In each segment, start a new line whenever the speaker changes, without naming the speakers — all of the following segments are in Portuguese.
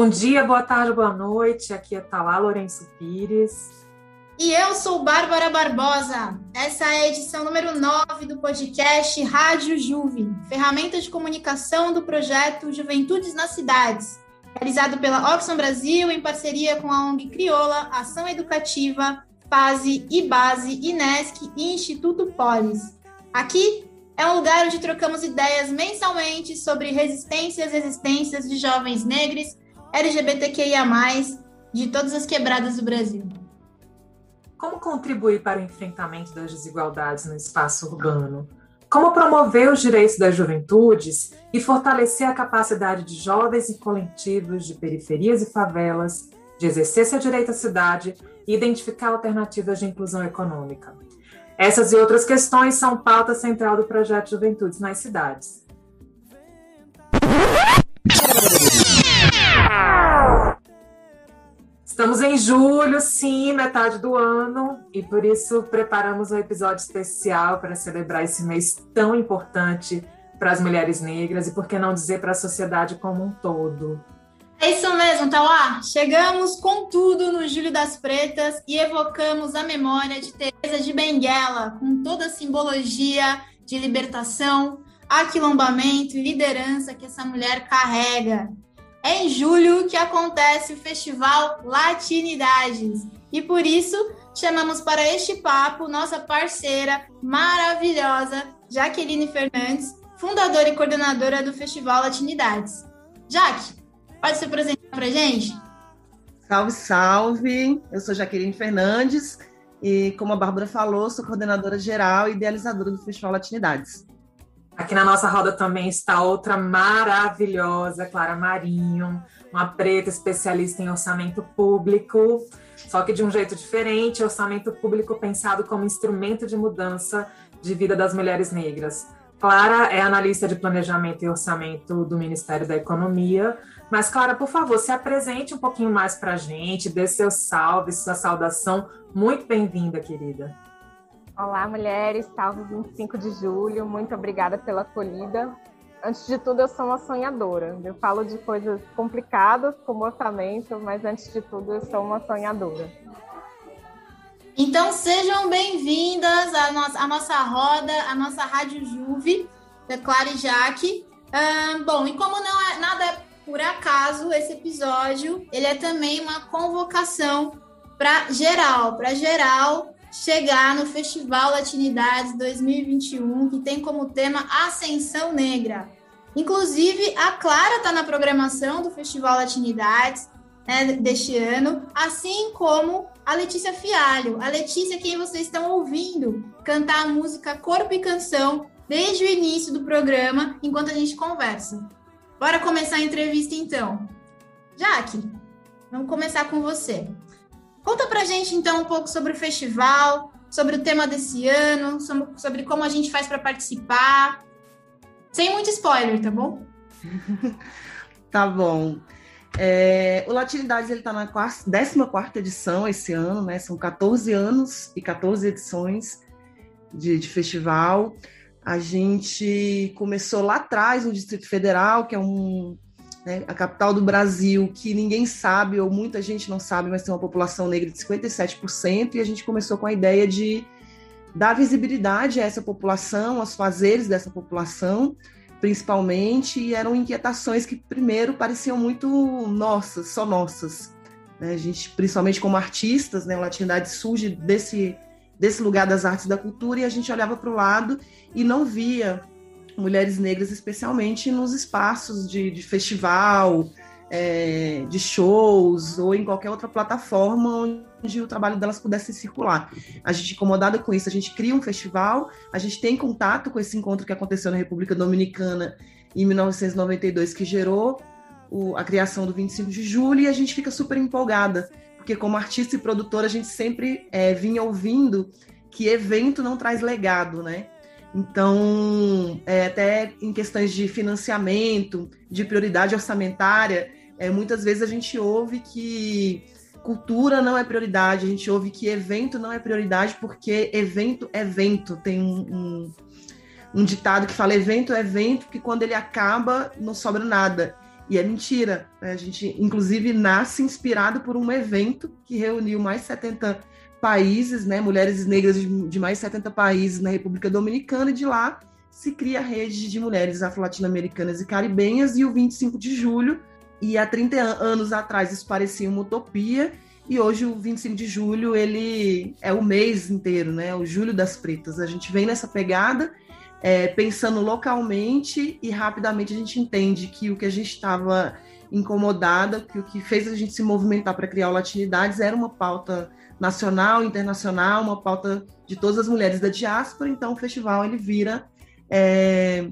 Bom dia, boa tarde, boa noite. Aqui é Talá Lourenço Pires.
E eu sou Bárbara Barbosa. Essa é a edição número 9 do podcast Rádio Juve, ferramenta de comunicação do projeto Juventudes nas Cidades, realizado pela Oxfam Brasil em parceria com a ONG Crioula, Ação Educativa, Fase e Base, Inesc e Instituto Polis. Aqui é um lugar onde trocamos ideias mensalmente sobre resistências e existências de jovens negros LGBTQIA+, de todas as quebradas do Brasil.
Como contribuir para o enfrentamento das desigualdades no espaço urbano? Como promover os direitos das juventudes e fortalecer a capacidade de jovens e coletivos de periferias e favelas de exercer seu direito à cidade e identificar alternativas de inclusão econômica? Essas e outras questões são pauta central do projeto Juventudes nas Cidades. Estamos em julho, sim, metade do ano, e por isso preparamos um episódio especial para celebrar esse mês tão importante para as mulheres negras e, por que não dizer, para a sociedade como um todo.
É isso mesmo, Tauá. Chegamos com tudo no Júlio das Pretas e evocamos a memória de Teresa de Benguela, com toda a simbologia de libertação, aquilombamento e liderança que essa mulher carrega. É em julho que acontece o Festival Latinidades. E por isso chamamos para este papo nossa parceira maravilhosa, Jaqueline Fernandes, fundadora e coordenadora do Festival Latinidades. Jaque, pode se apresentar para gente?
Salve, salve! Eu sou Jaqueline Fernandes e, como a Bárbara falou, sou coordenadora geral e idealizadora do Festival Latinidades.
Aqui na nossa roda também está outra maravilhosa, Clara Marinho, uma preta especialista em orçamento público, só que de um jeito diferente, orçamento público pensado como instrumento de mudança de vida das mulheres negras. Clara é analista de planejamento e orçamento do Ministério da Economia. Mas, Clara, por favor, se apresente um pouquinho mais para a gente, dê seu salve, sua saudação. Muito bem-vinda, querida.
Olá, mulheres, salve 25 de julho, muito obrigada pela acolhida. Antes de tudo, eu sou uma sonhadora. Eu falo de coisas complicadas, como orçamento, mas antes de tudo, eu sou uma sonhadora.
Então, sejam bem-vindas à, no à nossa roda, à nossa Rádio Juve, da Clara e Jaque. bom, e como não é nada por acaso, esse episódio, ele é também uma convocação para geral, para geral chegar no Festival Latinidades 2021, que tem como tema Ascensão Negra. Inclusive, a Clara está na programação do Festival Latinidades né, deste ano, assim como a Letícia Fialho. A Letícia, quem vocês estão ouvindo cantar a música Corpo e Canção desde o início do programa, enquanto a gente conversa. Bora começar a entrevista então. Jaque, vamos começar com você. Conta pra gente então um pouco sobre o festival, sobre o tema desse ano, sobre como a gente faz para participar. Sem muito spoiler, tá bom?
tá bom. É, o Latinidades está na 14 edição esse ano, né? São 14 anos e 14 edições de, de festival. A gente começou lá atrás no Distrito Federal, que é um, né, a capital do Brasil, que ninguém sabe, ou muita gente não sabe, mas tem uma população negra de 57%, e a gente começou com a ideia de dar visibilidade a essa população, aos fazeres dessa população, principalmente, e eram inquietações que primeiro pareciam muito nossas, só nossas. Né? A gente, principalmente como artistas, né, a latinidade surge desse, desse lugar das artes e da cultura, e a gente olhava para o lado e não via mulheres negras, especialmente nos espaços de, de festival, é, de shows ou em qualquer outra plataforma onde o trabalho delas pudesse circular. A gente, incomodada com isso, a gente cria um festival, a gente tem contato com esse encontro que aconteceu na República Dominicana em 1992, que gerou o, a criação do 25 de julho, e a gente fica super empolgada, porque como artista e produtora, a gente sempre é, vinha ouvindo que evento não traz legado, né? Então, é, até em questões de financiamento, de prioridade orçamentária, é, muitas vezes a gente ouve que cultura não é prioridade, a gente ouve que evento não é prioridade, porque evento é evento. Tem um, um, um ditado que fala evento é evento, que quando ele acaba, não sobra nada. E é mentira. Né? A gente, inclusive, nasce inspirado por um evento que reuniu mais 70 países, né, mulheres negras de mais 70 países na República Dominicana, e de lá se cria a rede de mulheres afro-latino-americanas e caribenhas, e o 25 de julho, e há 30 anos atrás isso parecia uma utopia, e hoje o 25 de julho ele é o mês inteiro, né, o julho das pretas. A gente vem nessa pegada, é, pensando localmente, e rapidamente a gente entende que o que a gente estava incomodada, que o que fez a gente se movimentar para criar o Latinidades era uma pauta nacional, internacional, uma pauta de todas as mulheres da diáspora, então o festival ele vira é,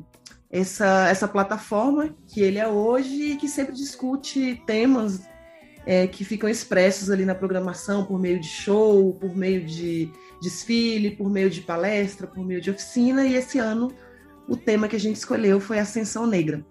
essa, essa plataforma que ele é hoje e que sempre discute temas é, que ficam expressos ali na programação por meio de show, por meio de desfile, por meio de palestra, por meio de oficina, e esse ano o tema que a gente escolheu foi Ascensão Negra.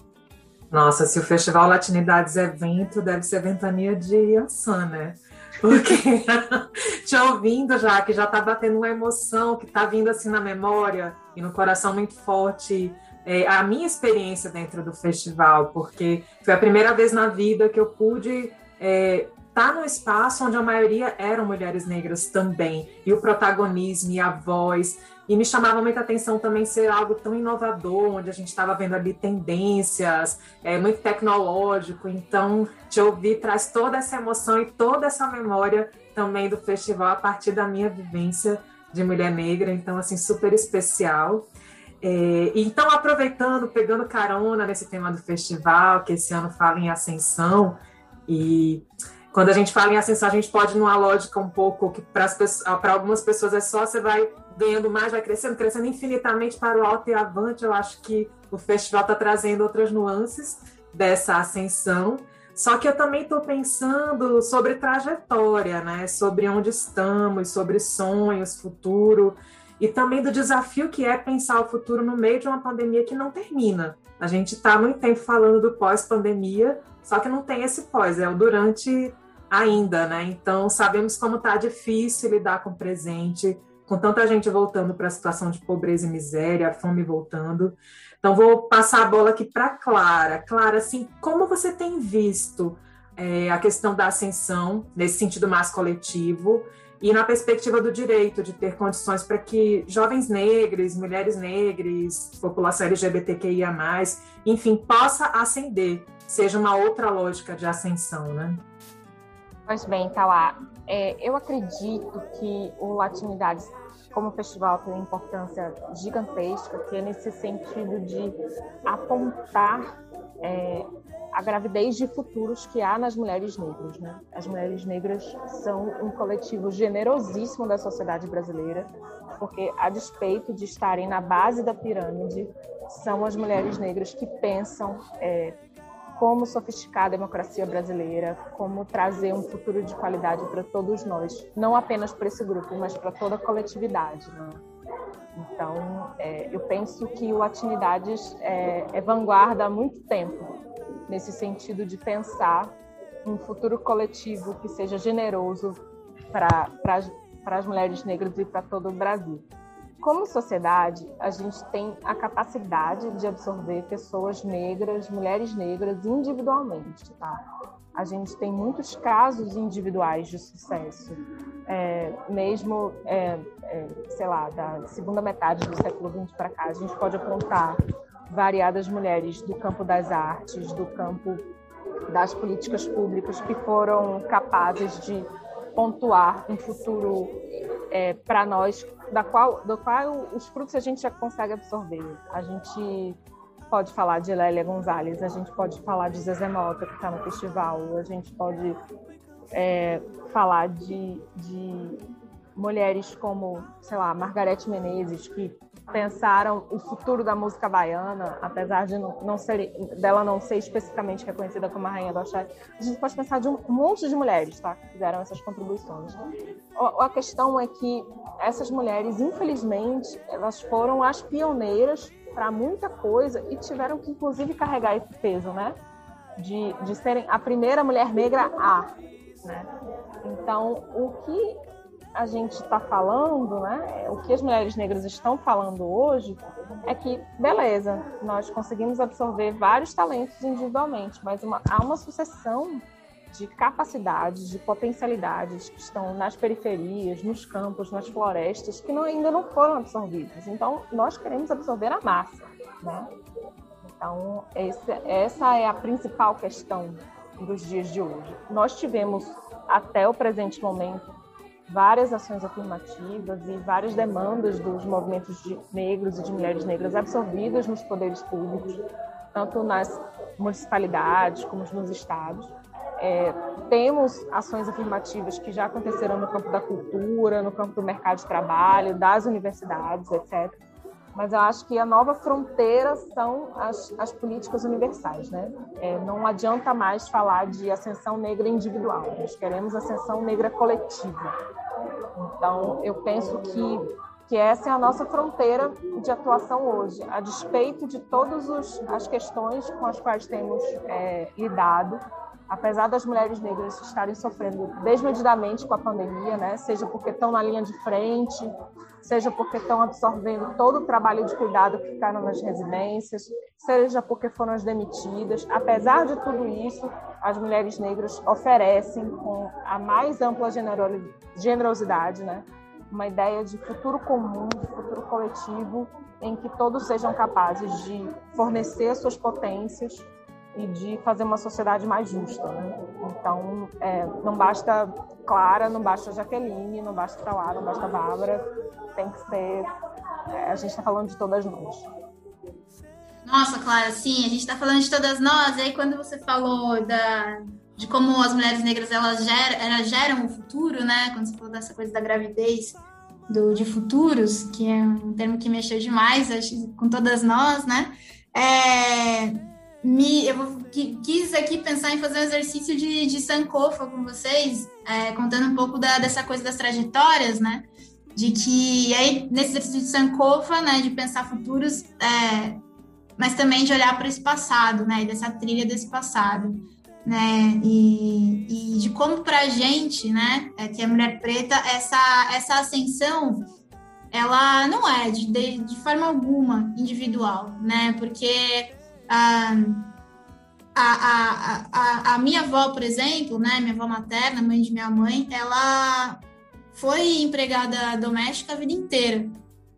Nossa, se o Festival Latinidades é evento, deve ser ventania de Yansan, né? Porque te ouvindo já, que já está batendo uma emoção que está vindo assim na memória e no coração muito forte. É, a minha experiência dentro do festival, porque foi a primeira vez na vida que eu pude estar é, tá num espaço onde a maioria eram mulheres negras também, e o protagonismo e a voz. E me chamava muita atenção também ser algo tão inovador, onde a gente estava vendo ali tendências, é, muito tecnológico. Então, te ouvir traz toda essa emoção e toda essa memória também do festival a partir da minha vivência de mulher negra. Então, assim, super especial. É, então, aproveitando, pegando carona nesse tema do festival, que esse ano fala em ascensão, e quando a gente fala em ascensão, a gente pode numa lógica um pouco que para algumas pessoas é só você vai ganhando mais, vai crescendo, crescendo infinitamente para o alto e avante. Eu acho que o festival está trazendo outras nuances dessa ascensão. Só que eu também estou pensando sobre trajetória, né? Sobre onde estamos, sobre sonhos, futuro, e também do desafio que é pensar o futuro no meio de uma pandemia que não termina. A gente está muito tempo falando do pós-pandemia, só que não tem esse pós, é o durante ainda, né? Então sabemos como está difícil lidar com o presente, com tanta gente voltando para a situação de pobreza e miséria, a fome voltando. Então, vou passar a bola aqui para Clara. Clara, assim, como você tem visto é, a questão da ascensão, nesse sentido mais coletivo, e na perspectiva do direito de ter condições para que jovens negros, mulheres negras, população LGBTQIA+, enfim, possa ascender, seja uma outra lógica de ascensão, né?
Pois bem, Tauá, é, eu acredito que o Latinidades, como festival, tem uma importância gigantesca, que é nesse sentido de apontar é, a gravidez de futuros que há nas mulheres negras. Né? As mulheres negras são um coletivo generosíssimo da sociedade brasileira, porque, a despeito de estarem na base da pirâmide, são as mulheres negras que pensam é, como sofisticar a democracia brasileira, como trazer um futuro de qualidade para todos nós, não apenas para esse grupo, mas para toda a coletividade. Né? Então, é, eu penso que o Atinidades é, é vanguarda há muito tempo, nesse sentido de pensar um futuro coletivo que seja generoso para as mulheres negras e para todo o Brasil como sociedade, a gente tem a capacidade de absorver pessoas negras, mulheres negras individualmente, tá? A gente tem muitos casos individuais de sucesso, é, mesmo, é, é, sei lá, da segunda metade do século XX para cá, a gente pode apontar variadas mulheres do campo das artes, do campo das políticas públicas que foram capazes de pontuar um futuro é, para nós da qual, do qual os frutos a gente já consegue absorver. A gente pode falar de Lélia Gonzalez, a gente pode falar de Zezé Mota, que está no festival, a gente pode é, falar de, de mulheres como, sei lá, Margarete Menezes, que pensaram o futuro da música baiana, apesar de não, não ser, dela não ser especificamente reconhecida como a rainha do axé, a gente pode pensar de um monte de mulheres tá, que fizeram essas contribuições. A, a questão é que essas mulheres, infelizmente, elas foram as pioneiras para muita coisa e tiveram que, inclusive, carregar esse peso, né? De, de serem a primeira mulher negra a, né? Então, o que a gente está falando, né, o que as mulheres negras estão falando hoje, é que, beleza, nós conseguimos absorver vários talentos individualmente, mas uma, há uma sucessão de capacidades, de potencialidades que estão nas periferias, nos campos, nas florestas, que não, ainda não foram absorvidas. Então, nós queremos absorver a massa. Né? Então, esse, essa é a principal questão dos dias de hoje. Nós tivemos, até o presente momento, várias ações afirmativas e várias demandas dos movimentos de negros e de mulheres negras absorvidas nos poderes públicos, tanto nas municipalidades como nos estados. É, temos ações afirmativas que já aconteceram no campo da cultura, no campo do mercado de trabalho, das universidades, etc. Mas eu acho que a nova fronteira são as, as políticas universais. Né? É, não adianta mais falar de ascensão negra individual, nós queremos ascensão negra coletiva. Então, eu penso que, que essa é a nossa fronteira de atuação hoje, a despeito de todas as questões com as quais temos é, lidado apesar das mulheres negras estarem sofrendo desmedidamente com a pandemia, né, seja porque estão na linha de frente, seja porque estão absorvendo todo o trabalho de cuidado que ficaram nas residências, seja porque foram as demitidas, apesar de tudo isso, as mulheres negras oferecem com a mais ampla generosidade, né, uma ideia de futuro comum, de futuro coletivo, em que todos sejam capazes de fornecer suas potências e de fazer uma sociedade mais justa. Né? Então, é, não basta Clara, não basta Jaqueline, não basta Tauá, não basta Bárbara, tem que ser. É, a gente está falando de todas nós.
Nossa, Clara, sim, a gente está falando de todas nós. E aí, quando você falou da, de como as mulheres negras elas, ger, elas geram o futuro, né? Quando você falou dessa coisa da gravidez, do, de futuros, que é um termo que mexeu demais acho, com todas nós, né? É, me, eu quis aqui pensar em fazer um exercício de, de Sankofa com vocês, é, contando um pouco da, dessa coisa das trajetórias, né? De que aí, nesse exercício de Sankofa, né, de pensar futuros, é, mas também de olhar para esse passado, né, dessa trilha desse passado, né, e, e de como para a gente, né, é, que é mulher preta, essa, essa ascensão ela não é de, de, de forma alguma individual, né, porque a, a, a, a, minha avó, por exemplo, né, minha avó materna, mãe de minha mãe, ela foi empregada doméstica a vida inteira,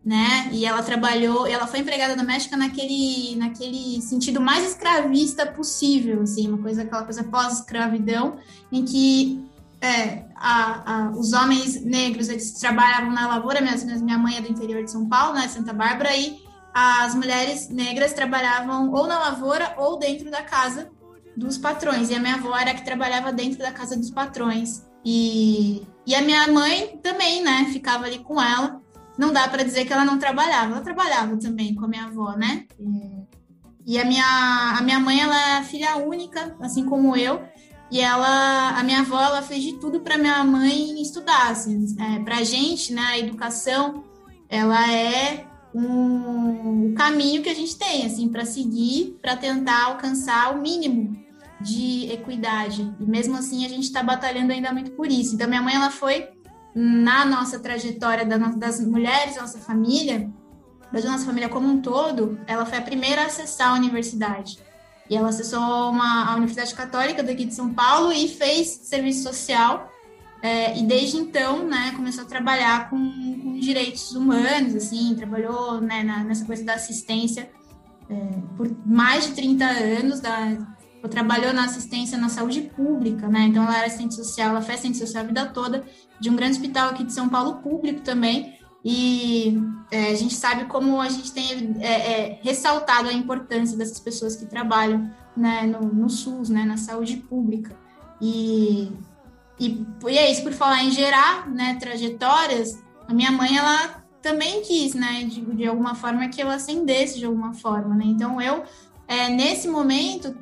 né? E ela trabalhou, ela foi empregada doméstica naquele, naquele sentido mais escravista possível, assim, uma coisa, aquela coisa pós-escravidão, em que é, a, a, os homens negros eles trabalhavam na lavoura, minha, minha mãe é do interior de São Paulo, né, Santa Bárbara, e as mulheres negras trabalhavam ou na lavoura ou dentro da casa dos patrões. E a minha avó era que trabalhava dentro da casa dos patrões. E, e a minha mãe também, né? Ficava ali com ela. Não dá para dizer que ela não trabalhava. Ela trabalhava também com a minha avó, né? E, a minha, a minha mãe, ela é filha única, assim como eu. E ela, a minha avó, ela fez de tudo para minha mãe estudar, assim. É, para gente, né? A educação, ela é um caminho que a gente tem assim para seguir para tentar alcançar o mínimo de equidade. E mesmo assim a gente está batalhando ainda muito por isso. Então minha mãe ela foi na nossa trajetória das mulheres da nossa família da nossa família como um todo ela foi a primeira a acessar a universidade. E ela acessou uma, a Universidade Católica daqui de São Paulo e fez serviço social é, e desde então, né, começou a trabalhar com, com direitos humanos, assim, trabalhou né, na, nessa coisa da assistência é, por mais de 30 anos, da, trabalhou na assistência na saúde pública, né, então ela era assistente social, ela foi assistente social a vida toda, de um grande hospital aqui de São Paulo, público também, e é, a gente sabe como a gente tem é, é, ressaltado a importância dessas pessoas que trabalham né, no, no SUS, né, na saúde pública, e e, e é isso, por falar em gerar né, trajetórias, a minha mãe, ela também quis, né, de, de alguma forma, que eu ascendesse de alguma forma, né? Então, eu, é, nesse momento,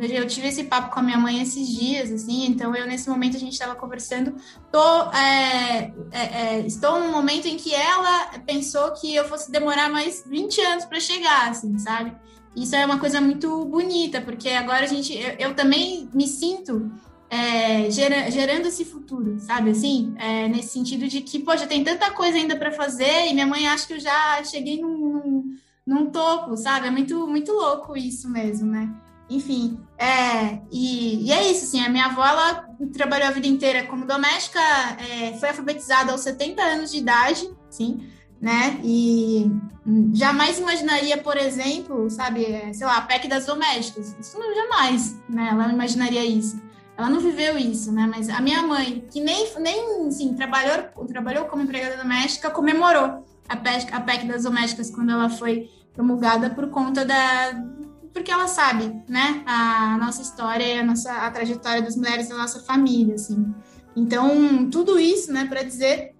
eu tive esse papo com a minha mãe esses dias, assim, então eu, nesse momento, a gente estava conversando, tô, é, é, é, estou num momento em que ela pensou que eu fosse demorar mais 20 anos para chegar, assim, sabe? Isso é uma coisa muito bonita, porque agora a gente, eu, eu também me sinto é, gera, gerando esse futuro, sabe assim? É, nesse sentido de que, poxa, tem tanta coisa ainda para fazer e minha mãe acha que eu já cheguei num, num topo, sabe? É muito, muito louco isso mesmo, né? Enfim, é, e, e, é isso, assim, a minha avó, ela trabalhou a vida inteira como doméstica, é, foi alfabetizada aos 70 anos de idade, sim, né, e jamais imaginaria, por exemplo, sabe, é, sei lá, a PEC das domésticas, isso não, jamais, né, ela não imaginaria isso. Ela não viveu isso, né? Mas a minha mãe, que nem, nem assim, trabalhou, trabalhou como empregada doméstica, comemorou a PEC, a PEC das domésticas quando ela foi promulgada por conta da, porque ela sabe, né, a nossa história, a nossa a trajetória das mulheres da nossa família, assim. Então, tudo isso, né, para dizer,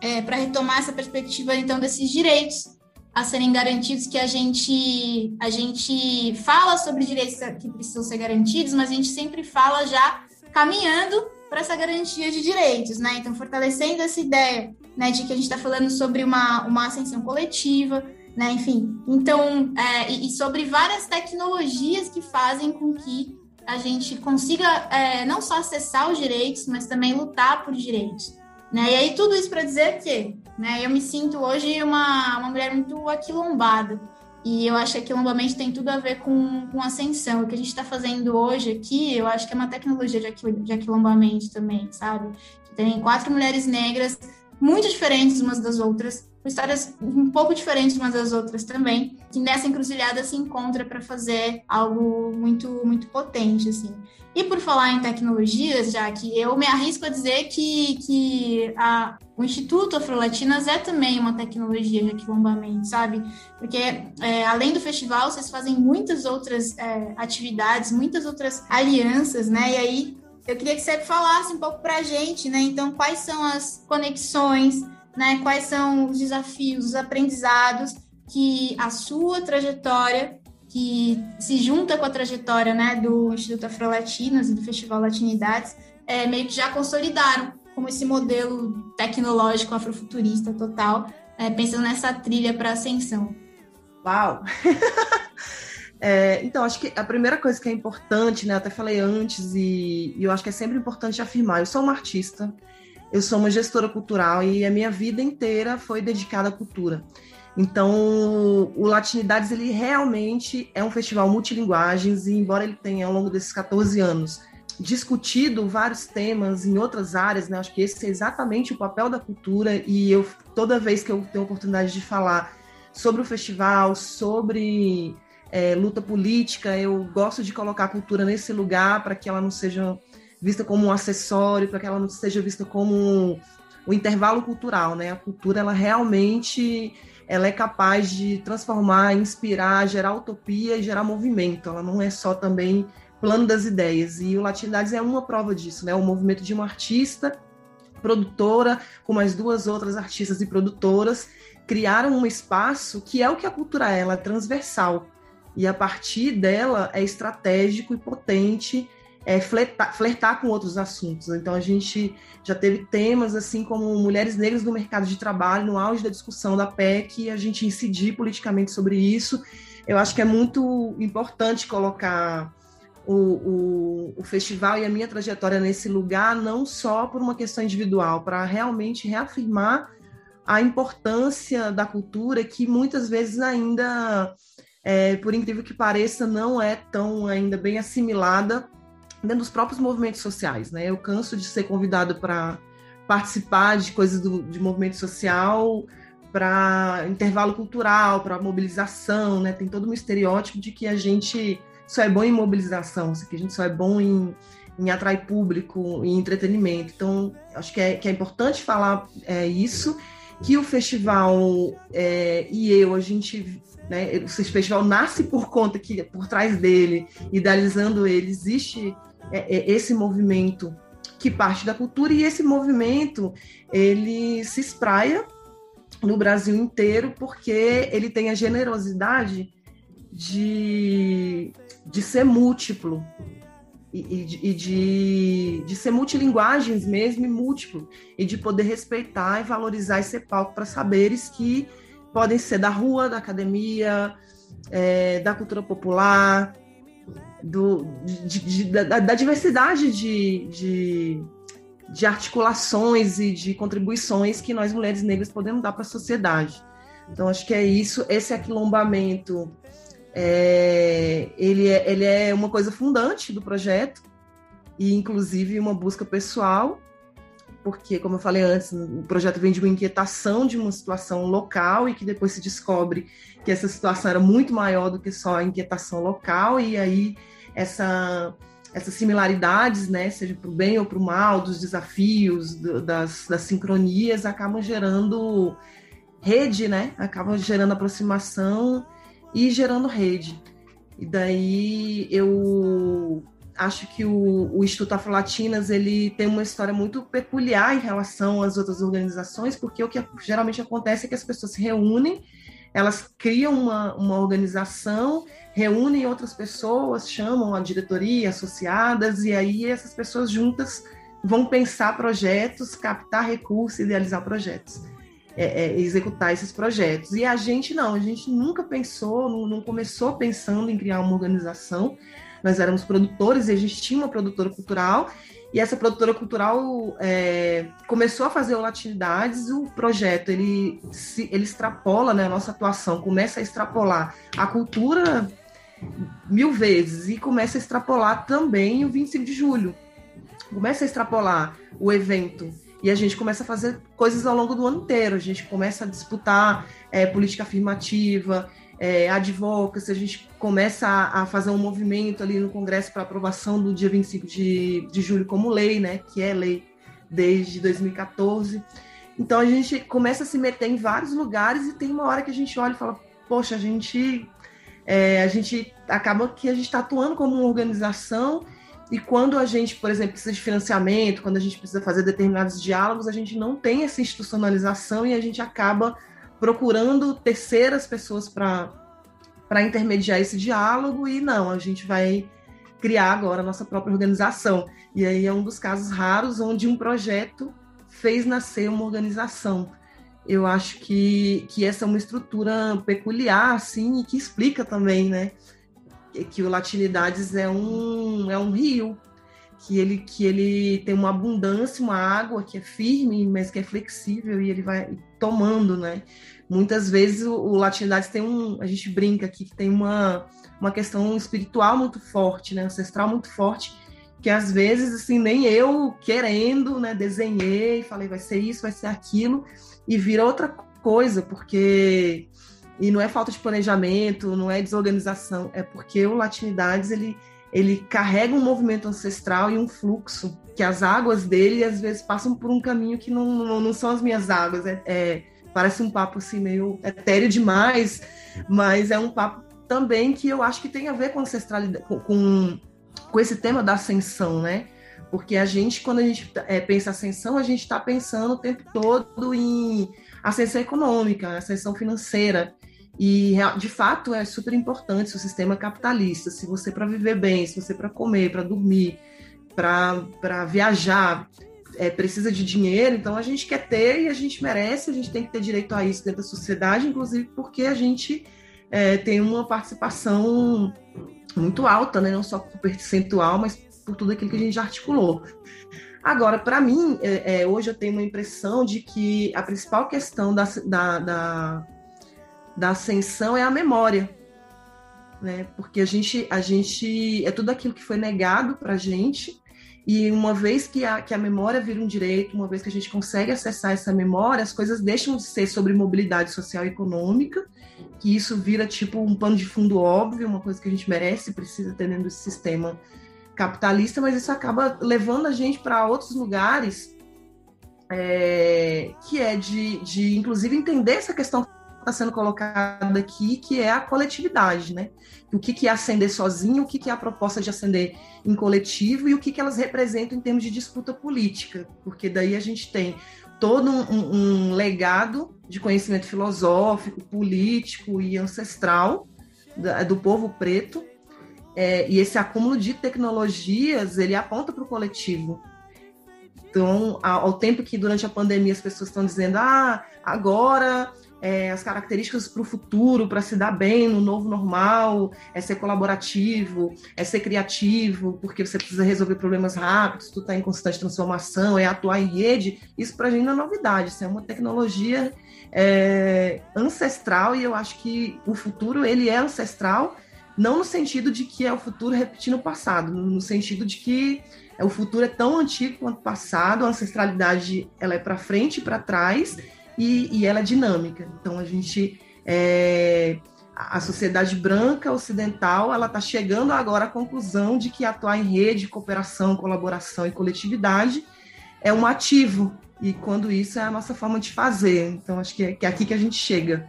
é, para retomar essa perspectiva, então, desses direitos a serem garantidos, que a gente a gente fala sobre direitos que precisam ser garantidos, mas a gente sempre fala já caminhando para essa garantia de direitos, né? Então, fortalecendo essa ideia, né, de que a gente está falando sobre uma, uma ascensão coletiva, né? Enfim, então, é, e, sobre várias tecnologias que fazem com que a gente consiga é, não só acessar os direitos, mas também lutar por direitos. Né? E aí, tudo isso para dizer que né, eu me sinto hoje uma, uma mulher muito aquilombada. E eu acho que aquilombamento tem tudo a ver com, com ascensão. O que a gente está fazendo hoje aqui, eu acho que é uma tecnologia de, aquil, de aquilombamento também, sabe? Tem quatro mulheres negras muito diferentes umas das outras, histórias um pouco diferentes umas das outras também, que nessa encruzilhada se encontra para fazer algo muito muito potente assim. E por falar em tecnologias, já que eu me arrisco a dizer que, que a, o Instituto Afrolatinas é também uma tecnologia de aquilombamento, sabe? Porque é, além do festival, vocês fazem muitas outras é, atividades, muitas outras alianças, né? E aí eu queria que você falasse um pouco para a gente, né? Então, quais são as conexões, né? Quais são os desafios, os aprendizados que a sua trajetória, que se junta com a trajetória, né, do Instituto Afrolatinas e do Festival Latinidades, é, meio que já consolidaram como esse modelo tecnológico afrofuturista total, é, pensando nessa trilha para ascensão.
Uau! É, então, acho que a primeira coisa que é importante, né? Até falei antes, e, e, eu acho que é sempre importante afirmar: eu sou uma artista, eu sou uma gestora cultural e a minha vida inteira foi dedicada à cultura. Então, o Latinidades, ele realmente é um festival multilinguagens, e embora ele tenha, ao longo desses 14 anos, discutido vários temas em outras áreas, né? Acho que esse é exatamente o papel da cultura, e eu, toda vez que eu tenho oportunidade de falar sobre o festival, sobre é, luta política, eu gosto de colocar a cultura nesse lugar para que ela não seja vista como um acessório, para que ela não seja vista como um, um intervalo cultural, né? A cultura, ela realmente ela é capaz de transformar, inspirar, gerar utopia e gerar movimento. Ela não é só também plano das ideias. E o Latinidades é uma prova disso, né? O movimento de uma artista, produtora, com mais duas outras artistas e produtoras, criaram um espaço que é o que a cultura é, ela é transversal e a partir dela é estratégico e potente é, flertar, flertar com outros assuntos. Então a gente já teve temas assim como mulheres negras no mercado de trabalho, no auge da discussão da PEC, e a gente incidir politicamente sobre isso. Eu acho que é muito importante colocar o, o, o festival e a minha trajetória nesse lugar, não só por uma questão individual, para realmente reafirmar a importância da cultura que muitas vezes ainda é, por incrível que pareça, não é tão ainda bem assimilada dentro dos próprios movimentos sociais. Né? Eu canso de ser convidado para participar de coisas do, de movimento social, para intervalo cultural, para mobilização, né? Tem todo um estereótipo de que a gente só é bom em mobilização, que a gente só é bom em, em atrair público, em entretenimento. Então, acho que é, que é importante falar é, isso, que o festival é, e eu, a gente né? O festival nasce por conta que por trás dele, idealizando ele, existe esse movimento que parte da cultura e esse movimento ele se espraia no Brasil inteiro porque ele tem a generosidade de, de ser múltiplo e, e, de, de ser multilinguagens mesmo e múltiplo e de poder respeitar e valorizar e ser palco para saberes que podem ser da rua, da academia, é, da cultura popular, do, de, de, da, da, diversidade de, de, de, articulações e de contribuições que nós mulheres negras podemos dar para a sociedade. Então, acho que é isso. Esse aquilombamento, é, ele, é, ele é uma coisa fundante do projeto e, inclusive, uma busca pessoal, porque, como eu falei antes, o projeto vem de uma inquietação de uma situação local e que depois se descobre que essa situação era muito maior do que só a inquietação local, e aí essa, essas similaridades, né, seja para o bem ou para o mal, dos desafios, do, das, das sincronias, acabam gerando rede, né? Acabam gerando aproximação e gerando rede. E daí eu acho que o, o Instituto Afro-Latinas ele tem uma história muito peculiar em relação às outras organizações, porque o que geralmente acontece é que as pessoas se reúnem, elas criam uma, uma organização, reúnem outras pessoas, chamam a diretoria, associadas, e aí essas pessoas juntas vão pensar projetos, captar recursos, idealizar projetos é, é, executar esses projetos. E a gente não, a gente nunca pensou, não, não, começou pensando em criar uma organização. Nós éramos produtores e a gente tinha uma produtora cultural. E essa produtora cultural é, começou a fazer o Latinidades, o projeto ele, se, ele extrapola, né, a nossa atuação começa a extrapolar a cultura mil vezes e começa a extrapolar também o 25 de julho. Começa a extrapolar o evento e a gente começa a fazer coisas ao longo do ano inteiro. A gente começa a disputar é, política afirmativa, é, advocacy, a gente começa a, a, fazer um movimento ali no Congresso para aprovação do dia 25 de, de julho como lei, né? Que é lei desde 2014. Então a gente começa a se meter em vários lugares e tem uma hora que a gente olha e fala, poxa, a gente, é, a gente acaba que a gente está atuando como uma organização e quando a gente, por exemplo, precisa de financiamento, quando a gente precisa fazer determinados diálogos, a gente não tem essa institucionalização e a gente acaba procurando terceiras pessoas para intermediar esse diálogo e não, a gente vai criar agora a nossa própria organização. E aí é um dos casos raros onde um projeto fez nascer uma organização. Eu acho que, que essa é uma estrutura peculiar, assim, e que explica também, né? que o Latinidades é um, é um rio, que ele, que ele tem uma abundância, uma água que é firme, mas que é flexível e ele vai tomando, né? Muitas vezes o, o Latinidades tem um, a gente brinca aqui que tem uma, uma questão espiritual muito forte, né? Ancestral muito forte, que às vezes, assim, nem eu querendo, né? Desenhei, falei, vai ser isso, vai ser aquilo, e vira outra coisa, porque e não é falta de planejamento, não é desorganização, é porque o Latinidades ele, ele carrega um movimento ancestral e um fluxo, que as águas dele às vezes passam por um caminho que não, não, não são as minhas águas. É, é, parece um papo assim meio etéreo demais, mas é um papo também que eu acho que tem a ver com ancestralidade, com, com, com esse tema da ascensão, né? Porque a gente, quando a gente é, pensa ascensão, a gente está pensando o tempo todo em ascensão econômica, ascensão financeira. E, de fato, é super importante o sistema capitalista. Se você, para viver bem, se você, para comer, para dormir, para viajar, é, precisa de dinheiro, então a gente quer ter e a gente merece, a gente tem que ter direito a isso dentro da sociedade, inclusive porque a gente é, tem uma participação muito alta, né? não só por percentual, mas por tudo aquilo que a gente já articulou. Agora, para mim, é, é, hoje eu tenho uma impressão de que a principal questão da, da, da da ascensão é a memória, né? Porque a gente, a gente é tudo aquilo que foi negado para a gente e uma vez que a, que a memória vira um direito, uma vez que a gente consegue acessar essa memória, as coisas deixam de ser sobre mobilidade social e econômica, que isso vira tipo um pano de fundo óbvio, uma coisa que a gente merece, precisa ter dentro desse sistema capitalista, mas isso acaba levando a gente para outros lugares é, que é de, de, inclusive, entender essa questão está sendo colocada aqui, que é a coletividade, né? O que, que é ascender sozinho, o que, que é a proposta de ascender em coletivo e o que, que elas representam em termos de disputa política, porque daí a gente tem todo um, um legado de conhecimento filosófico, político e ancestral do povo preto, é, e esse acúmulo de tecnologias ele aponta para o coletivo. Então, ao tempo que durante a pandemia as pessoas estão dizendo, ah, agora é, as características para o futuro, para se dar bem no novo normal, é ser colaborativo, é ser criativo, porque você precisa resolver problemas rápidos, tu está em constante transformação, é atuar em rede, isso para a gente não é novidade, isso é uma tecnologia é, ancestral e eu acho que o futuro ele é ancestral, não no sentido de que é o futuro repetindo o passado, no sentido de que o futuro é tão antigo quanto o passado, a ancestralidade ela é para frente e para trás, e, e ela é dinâmica. Então a gente é, a sociedade branca ocidental ela está chegando agora à conclusão de que atuar em rede, cooperação, colaboração e coletividade é um ativo e quando isso é a nossa forma de fazer. Então acho que é, que é aqui que a gente chega.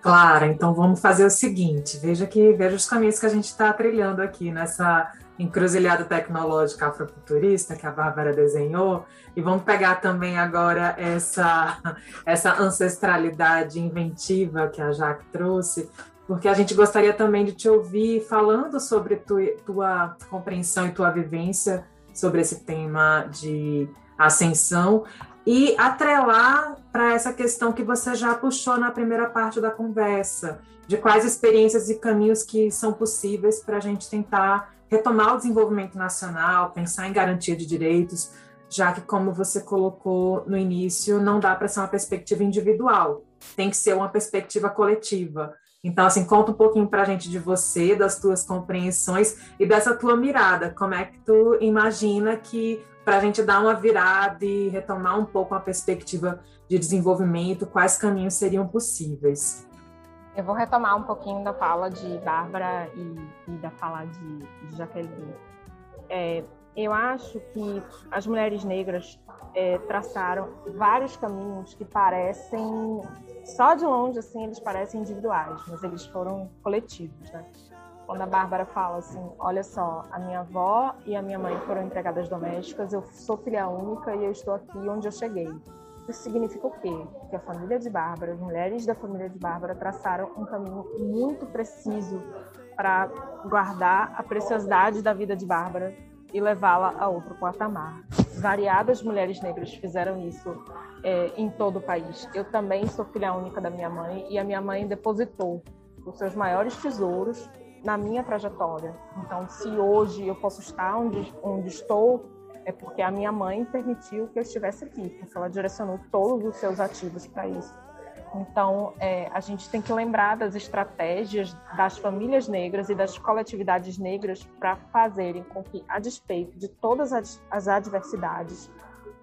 Claro, então vamos fazer o seguinte: veja que veja os caminhos que a gente está trilhando aqui nessa encruzilhada tecnológica afrofuturista que a Bárbara desenhou, e vamos pegar também agora essa, essa ancestralidade inventiva que a Jaque trouxe, porque a gente gostaria também de te ouvir falando sobre tu, tua compreensão e tua vivência sobre esse tema de ascensão e atrelar para essa questão que você já puxou na primeira parte da conversa, de quais experiências e caminhos que são possíveis para a gente tentar retomar o desenvolvimento nacional, pensar em garantia de direitos, já que, como você colocou no início, não dá para ser uma perspectiva individual, tem que ser uma perspectiva coletiva. Então, assim, conta um pouquinho para a gente de você, das tuas compreensões e dessa tua mirada. Como é que tu imagina que, para a gente dar uma virada e retomar um pouco a perspectiva de desenvolvimento, quais caminhos seriam possíveis?
Eu vou retomar um pouquinho da fala de Bárbara e, e da fala de, de Jaqueline. É, eu acho que as mulheres negras é, traçaram vários caminhos que parecem, só de longe, assim, eles parecem individuais, mas eles foram coletivos, né? Quando a Bárbara fala assim, olha só, a minha avó e a minha mãe foram empregadas domésticas, eu sou filha única e eu estou aqui onde eu cheguei. Isso significa o quê? Que a família de Bárbara, as mulheres da família de Bárbara traçaram um caminho muito preciso para guardar a preciosidade da vida de Bárbara e levá-la a outro patamar. Variadas mulheres negras fizeram isso é, em todo o país. Eu também sou filha única da minha mãe e a minha mãe depositou os seus maiores tesouros na minha trajetória. Então, se hoje eu posso estar onde, onde estou, é porque a minha mãe permitiu que eu estivesse aqui, porque ela direcionou todos os seus ativos para isso. Então, é, a gente tem que lembrar das estratégias das famílias negras e das coletividades negras para fazerem com que, a despeito de todas as adversidades,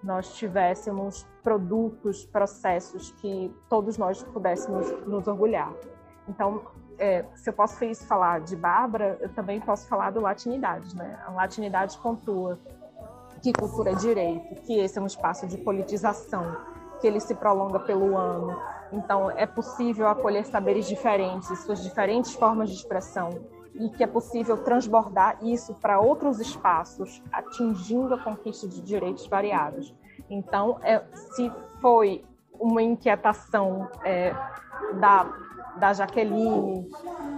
nós tivéssemos produtos, processos que todos nós pudéssemos nos orgulhar. Então, é, se eu posso falar de Bárbara, eu também posso falar do Latinidade. Né? A Latinidade pontua que cultura é direito, que esse é um espaço de politização, que ele se prolonga pelo ano. Então, é possível acolher saberes diferentes, suas diferentes formas de expressão, e que é possível transbordar isso para outros espaços, atingindo a conquista de direitos variados. Então, é, se foi uma inquietação é, da, da Jaqueline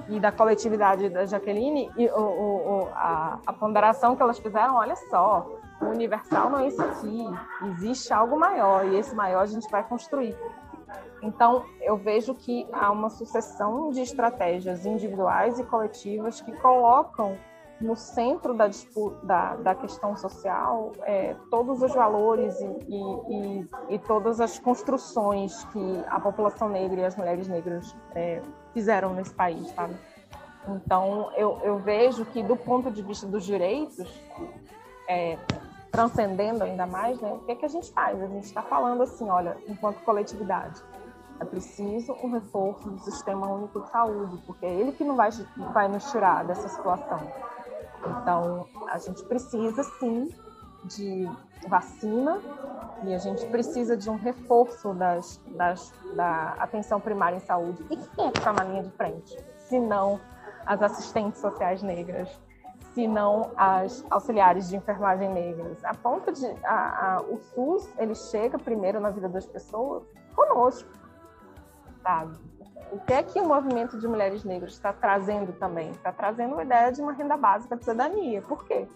e da coletividade da Jaqueline, e o, o, a, a ponderação que elas fizeram, olha só, o universal não é isso aqui, existe algo maior e esse maior a gente vai construir. Então, eu vejo que há uma sucessão de estratégias individuais e coletivas que colocam no centro da, da, da questão social é, todos os valores e, e, e, e, todas as construções que a população negra e as mulheres negras é, fizeram nesse país, sabe? Então, eu, eu vejo que, do ponto de vista dos direitos, é, transcendendo ainda mais, né, o que, é que a gente faz? A gente está falando assim, olha, enquanto coletividade, é preciso um reforço do Sistema Único de Saúde, porque é ele que não vai, vai nos tirar dessa situação. Então, a gente precisa sim de vacina e a gente precisa de um reforço das, das, da atenção primária em saúde. E quem é que está na linha de frente? Se não as assistentes sociais negras, se não as auxiliares de enfermagem negras. A ponto de a, a, o SUS ele chega primeiro na vida das pessoas conosco, sabe? O que é que o movimento de mulheres negras está trazendo também? Está trazendo a ideia de uma renda básica de cidadania. Por quê?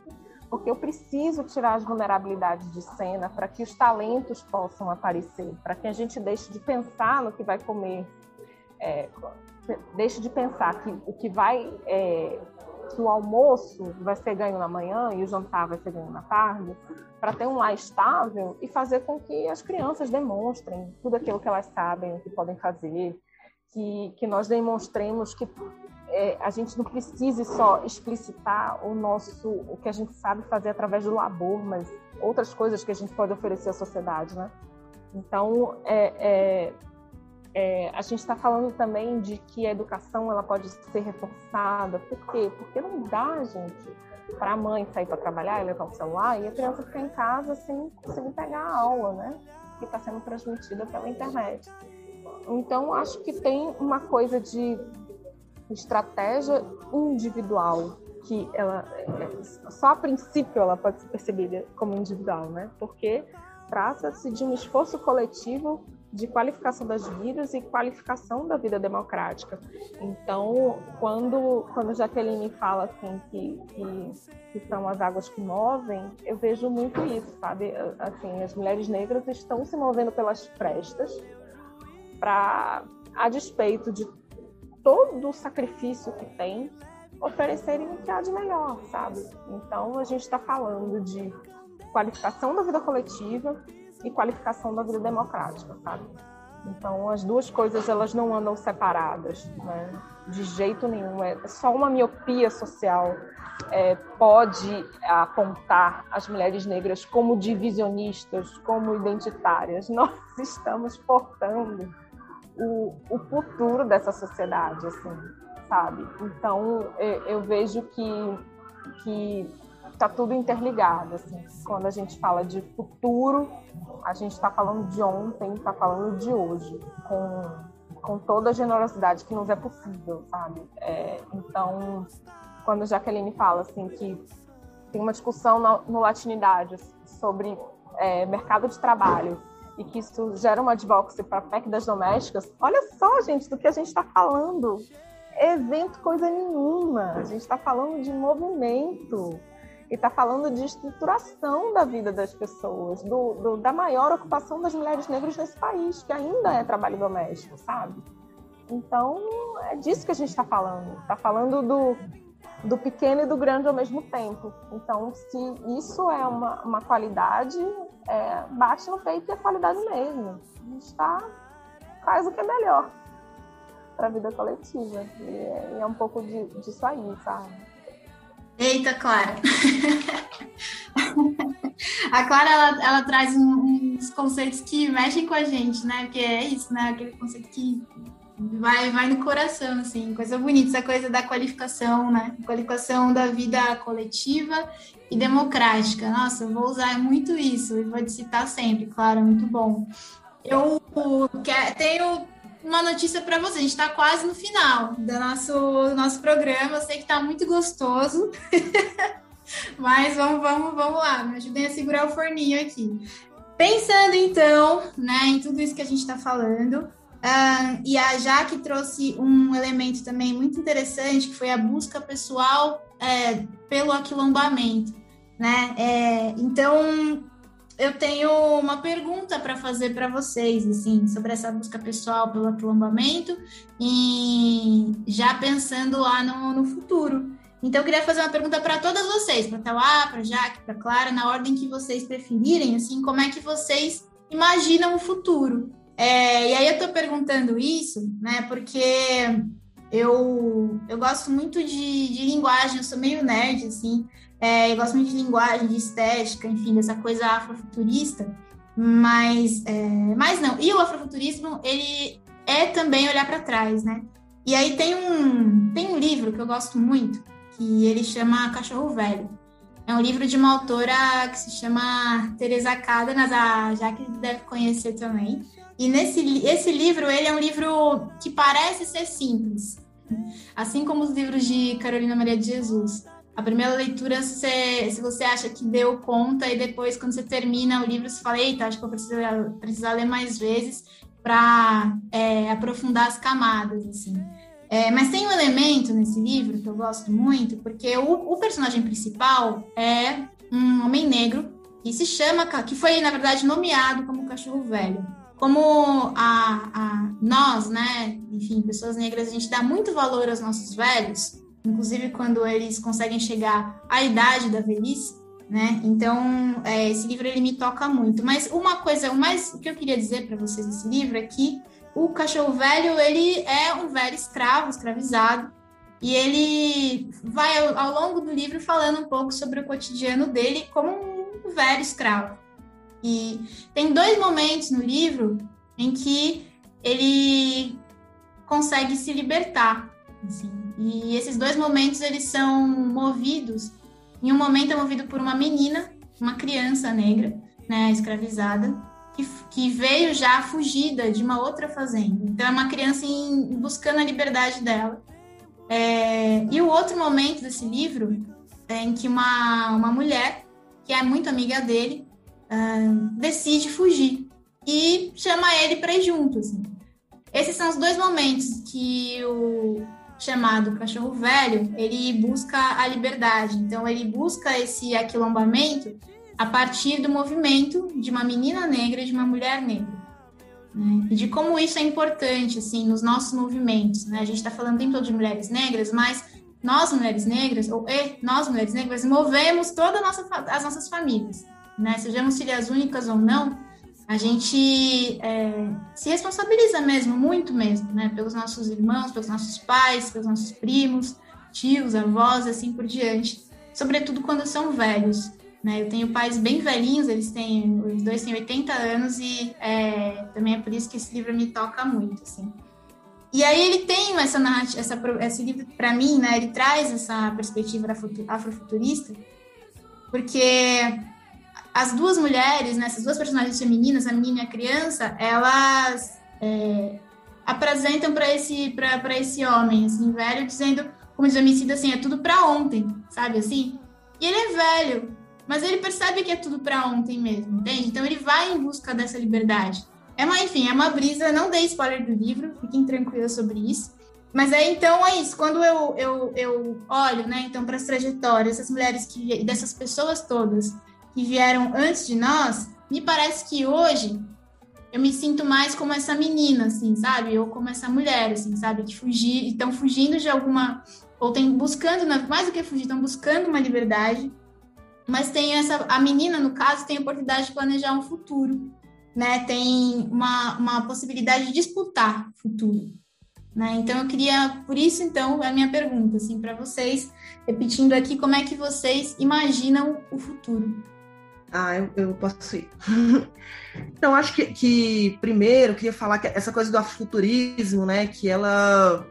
porque eu preciso tirar as vulnerabilidades de cena para que os talentos possam aparecer, para que a gente deixe de pensar no que vai comer, é, deixe de pensar que o que vai é, que o almoço vai ser ganho na manhã e o jantar vai ser ganho na tarde, para ter um lar estável e fazer com que as crianças demonstrem tudo aquilo que elas sabem, que podem fazer, que, que nós demonstremos que é, a gente não precise só explicitar o nosso, o que a gente sabe fazer através do labor, mas outras coisas que a gente pode oferecer à sociedade, né? Então, é, é, é a gente está falando também de que a educação ela pode ser reforçada. Por quê? Porque não dá, gente, para a mãe sair para trabalhar e levar o celular e a criança ficar em casa sem conseguir pegar a aula, né? Que está sendo transmitida pela internet. Então, acho que tem uma coisa de estratégia individual que ela é, só a princípio ela pode ser percebida como individual, né? Porque trata-se de um esforço coletivo de qualificação das vidas e qualificação da vida democrática. Então, quando quando Jaqueline fala assim que, que, que são as águas que movem, eu vejo muito isso, sabe? Assim, as mulheres negras estão se movendo pelas frestas para a despeito de todo o sacrifício que tem, oferecerem o que há de melhor, sabe? Então, a gente está falando de qualificação da vida coletiva e qualificação da vida democrática, sabe? Então, as duas coisas elas não andam separadas, né? De jeito nenhum. É só uma miopia social é, pode apontar as mulheres negras como divisionistas, como identitárias. Nós estamos portando o, o futuro dessa sociedade, assim, sabe? Então, eu, eu vejo que, que tá tudo interligado, assim. Quando a gente fala de futuro, a gente está falando de ontem, está falando de hoje, com, com toda a generosidade que nos é possível, sabe? É, então, quando a Jaqueline fala, assim, que tem uma discussão no Latinidade sobre é, mercado de trabalho, e que isso gera uma advocacy para PEC das domésticas, olha só, gente, do que a gente está falando. Evento coisa nenhuma. A gente está falando de movimento e está falando de estruturação da vida das pessoas, do, do, da maior ocupação das mulheres negras nesse país, que ainda é trabalho doméstico, sabe? Então, é disso que a gente está falando. Está falando do, do pequeno e do grande ao mesmo tempo. Então, se isso é uma, uma qualidade, é, bate no peito e é qualidade mesmo. A gente está faz o que é melhor para a vida coletiva. E é, é, um pouco de, disso aí, sabe?
Eita, Clara! a Clara, ela, ela traz uns conceitos que mexem com a gente, né? Porque é isso, né? Aquele conceito que vai, vai no coração, assim, coisa bonita, essa coisa da qualificação, né? Qualificação da vida coletiva e democrática. Nossa, eu vou usar muito isso e vou te citar sempre, claro, é muito bom. Eu tenho uma notícia para você, a gente está quase no final do nosso, do nosso programa, eu sei que está muito gostoso. Mas vamos, vamos, vamos lá, me ajudem a segurar o forninho aqui. Pensando então, né, em tudo isso que a gente está falando, e a Jaque trouxe um elemento também muito interessante, que foi a busca pessoal é, pelo aquilombamento, né? É, então, eu tenho uma pergunta para fazer para vocês, assim, sobre essa busca pessoal pelo aquilombamento e já pensando lá no, no futuro. Então, eu queria fazer uma pergunta para todas vocês, para Tauá, para Jaque, para Clara, na ordem que vocês preferirem, assim, como é que vocês imaginam o futuro? É, e aí eu estou perguntando isso, né? Porque eu, eu gosto muito de, de linguagem, eu sou meio nerd, assim. É, eu gosto muito de linguagem, de estética, enfim, dessa coisa afrofuturista. Mas, é, mas não. E o afrofuturismo, ele é também olhar para trás, né? E aí tem um, tem um livro que eu gosto muito, que ele chama Cachorro Velho. É um livro de uma autora que se chama Teresa Cárdenas, a Jaque deve conhecer também. E nesse esse livro, ele é um livro que parece ser simples, assim como os livros de Carolina Maria de Jesus. A primeira leitura, você, se você acha que deu conta, e depois, quando você termina o livro, você fala: Eita, acho que eu preciso precisar ler mais vezes para é, aprofundar as camadas. assim. É, mas tem um elemento nesse livro que eu gosto muito, porque o, o personagem principal é um homem negro que se chama, que foi, na verdade, nomeado como cachorro velho. Como a, a nós, né, enfim, pessoas negras, a gente dá muito valor aos nossos velhos, inclusive quando eles conseguem chegar à idade da velhice, né? Então, é, esse livro ele me toca muito. Mas uma coisa, o mais que eu queria dizer para vocês desse livro é que o cachorro velho ele é um velho escravo, escravizado, e ele vai ao, ao longo do livro falando um pouco sobre o cotidiano dele como um velho escravo. E tem dois momentos no livro em que ele consegue se libertar. Assim. E esses dois momentos eles são movidos. Em um momento é movido por uma menina, uma criança negra, né, escravizada, que, que veio já fugida de uma outra fazenda. Então é uma criança em, buscando a liberdade dela. É, e o outro momento desse livro é em que uma, uma mulher, que é muito amiga dele, uh, decide fugir e chama ele para ir junto. Assim. Esses são os dois momentos que o chamado cachorro velho ele busca a liberdade. Então ele busca esse aquilombamento a partir do movimento de uma menina negra e de uma mulher negra. Né? E de como isso é importante, assim, nos nossos movimentos, né? A gente está falando tempo todo de mulheres negras, mas nós, mulheres negras, ou e, nós, mulheres negras, movemos todas nossa, as nossas famílias, né? Sejamos filhas únicas ou não, a gente é, se responsabiliza mesmo, muito mesmo, né? Pelos nossos irmãos, pelos nossos pais, pelos nossos primos, tios, avós, assim por diante. Sobretudo quando são velhos. Né? Eu tenho pais bem velhinhos, eles têm, os dois têm 80 anos e é, também é por isso que esse livro me toca muito, assim. E aí ele tem essa narrativa, essa, esse livro para mim, né? Ele traz essa perspectiva afrofuturista, porque as duas mulheres, né, essas duas personagens femininas, a menina e a criança, elas é, apresentam para esse esse homem, assim, velho, dizendo, como diz o homicida, assim, é tudo para ontem, sabe assim? E ele é velho, mas ele percebe que é tudo para ontem mesmo, entende? Então ele vai em busca dessa liberdade. É uma, enfim, é uma brisa, não dei spoiler do livro, fiquem tranquilos sobre isso. Mas é então é isso, quando eu, eu, eu olho, né, então para as trajetórias, essas mulheres que dessas pessoas todas que vieram antes de nós, me parece que hoje eu me sinto mais como essa menina, assim, sabe? Ou como essa mulher, assim, sabe? Que fugir, estão fugindo de alguma ou tem buscando, mais do que fugir, estão buscando uma liberdade mas tem essa a menina no caso tem a oportunidade de planejar um futuro, né? Tem uma, uma possibilidade de disputar futuro, né? Então eu queria, por isso então é a minha pergunta assim para vocês, repetindo aqui como é que vocês imaginam o futuro.
Ah, eu, eu posso ir. então acho que, que primeiro eu queria falar que essa coisa do futurismo, né? Que ela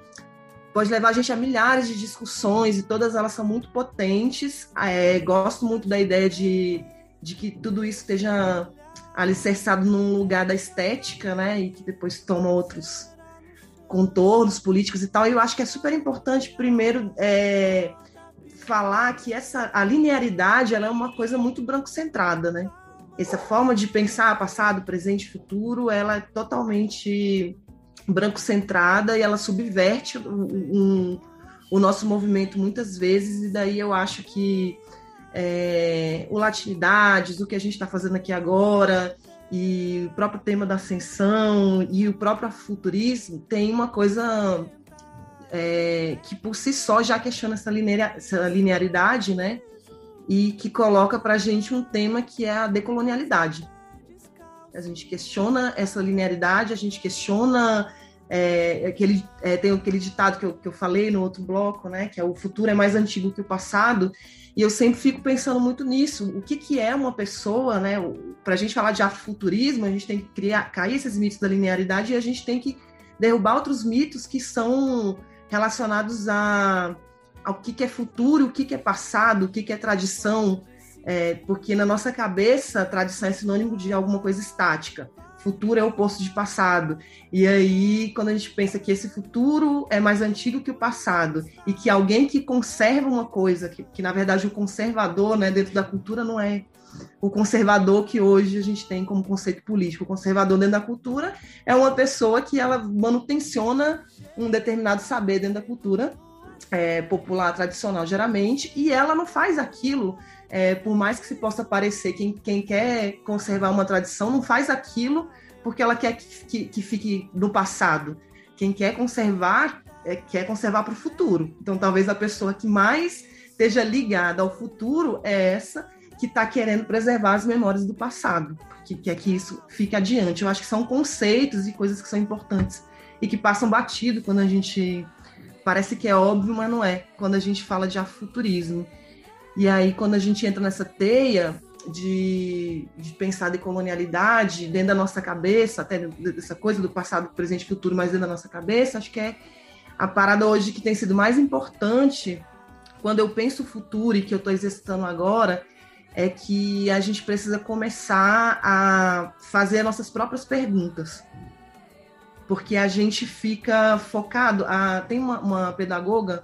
pode levar a gente a milhares de discussões e todas elas são muito potentes. É, gosto muito da ideia de, de que tudo isso esteja alicerçado num lugar da estética, né? E que depois toma outros contornos políticos e tal. E eu acho que é super importante, primeiro, é, falar que essa a linearidade ela é uma coisa muito branco-centrada, né? Essa forma de pensar passado, presente futuro, ela é totalmente branco-centrada e ela subverte um, o nosso movimento muitas vezes, e daí eu acho que é, o Latinidades, o que a gente está fazendo aqui agora, e o próprio tema da ascensão e o próprio futurismo tem uma coisa é, que por si só já questiona essa, linear, essa linearidade, né? E que coloca para a gente um tema que é a decolonialidade. A gente questiona essa linearidade, a gente questiona é, aquele, é, tem aquele ditado que eu, que eu falei no outro bloco, né, que é o futuro é mais antigo que o passado, e eu sempre fico pensando muito nisso. O que, que é uma pessoa, né? Para a gente falar de afrofuturismo, a gente tem que criar, cair esses mitos da linearidade e a gente tem que derrubar outros mitos que são relacionados a, ao que, que é futuro, o que, que é passado, o que, que é tradição, é, porque na nossa cabeça, tradição é sinônimo de alguma coisa estática. Futuro é o oposto de passado. E aí, quando a gente pensa que esse futuro é mais antigo que o passado, e que alguém que conserva uma coisa, que, que na verdade o conservador, né, dentro da cultura, não é o conservador que hoje a gente tem como conceito político. O conservador dentro da cultura é uma pessoa que ela manutenciona um determinado saber dentro da cultura é, popular tradicional, geralmente, e ela não faz aquilo é, por mais que se possa parecer, quem, quem quer conservar uma tradição não faz aquilo porque ela quer que, que, que fique no passado. Quem quer conservar, é, quer conservar para o futuro. Então, talvez a pessoa que mais esteja ligada ao futuro é essa que está querendo preservar as memórias do passado, que quer que isso fique adiante. Eu acho que são conceitos e coisas que são importantes e que passam batido quando a gente parece que é óbvio, mas não é, quando a gente fala de afuturismo. E aí, quando a gente entra nessa teia de, de pensar de colonialidade dentro da nossa cabeça, até dessa coisa do passado, presente e futuro, mas dentro da nossa cabeça, acho que é a parada hoje que tem sido mais importante quando eu penso o futuro e que eu estou exercitando agora, é que a gente precisa começar a fazer nossas próprias perguntas. Porque a gente fica focado. A, tem uma, uma pedagoga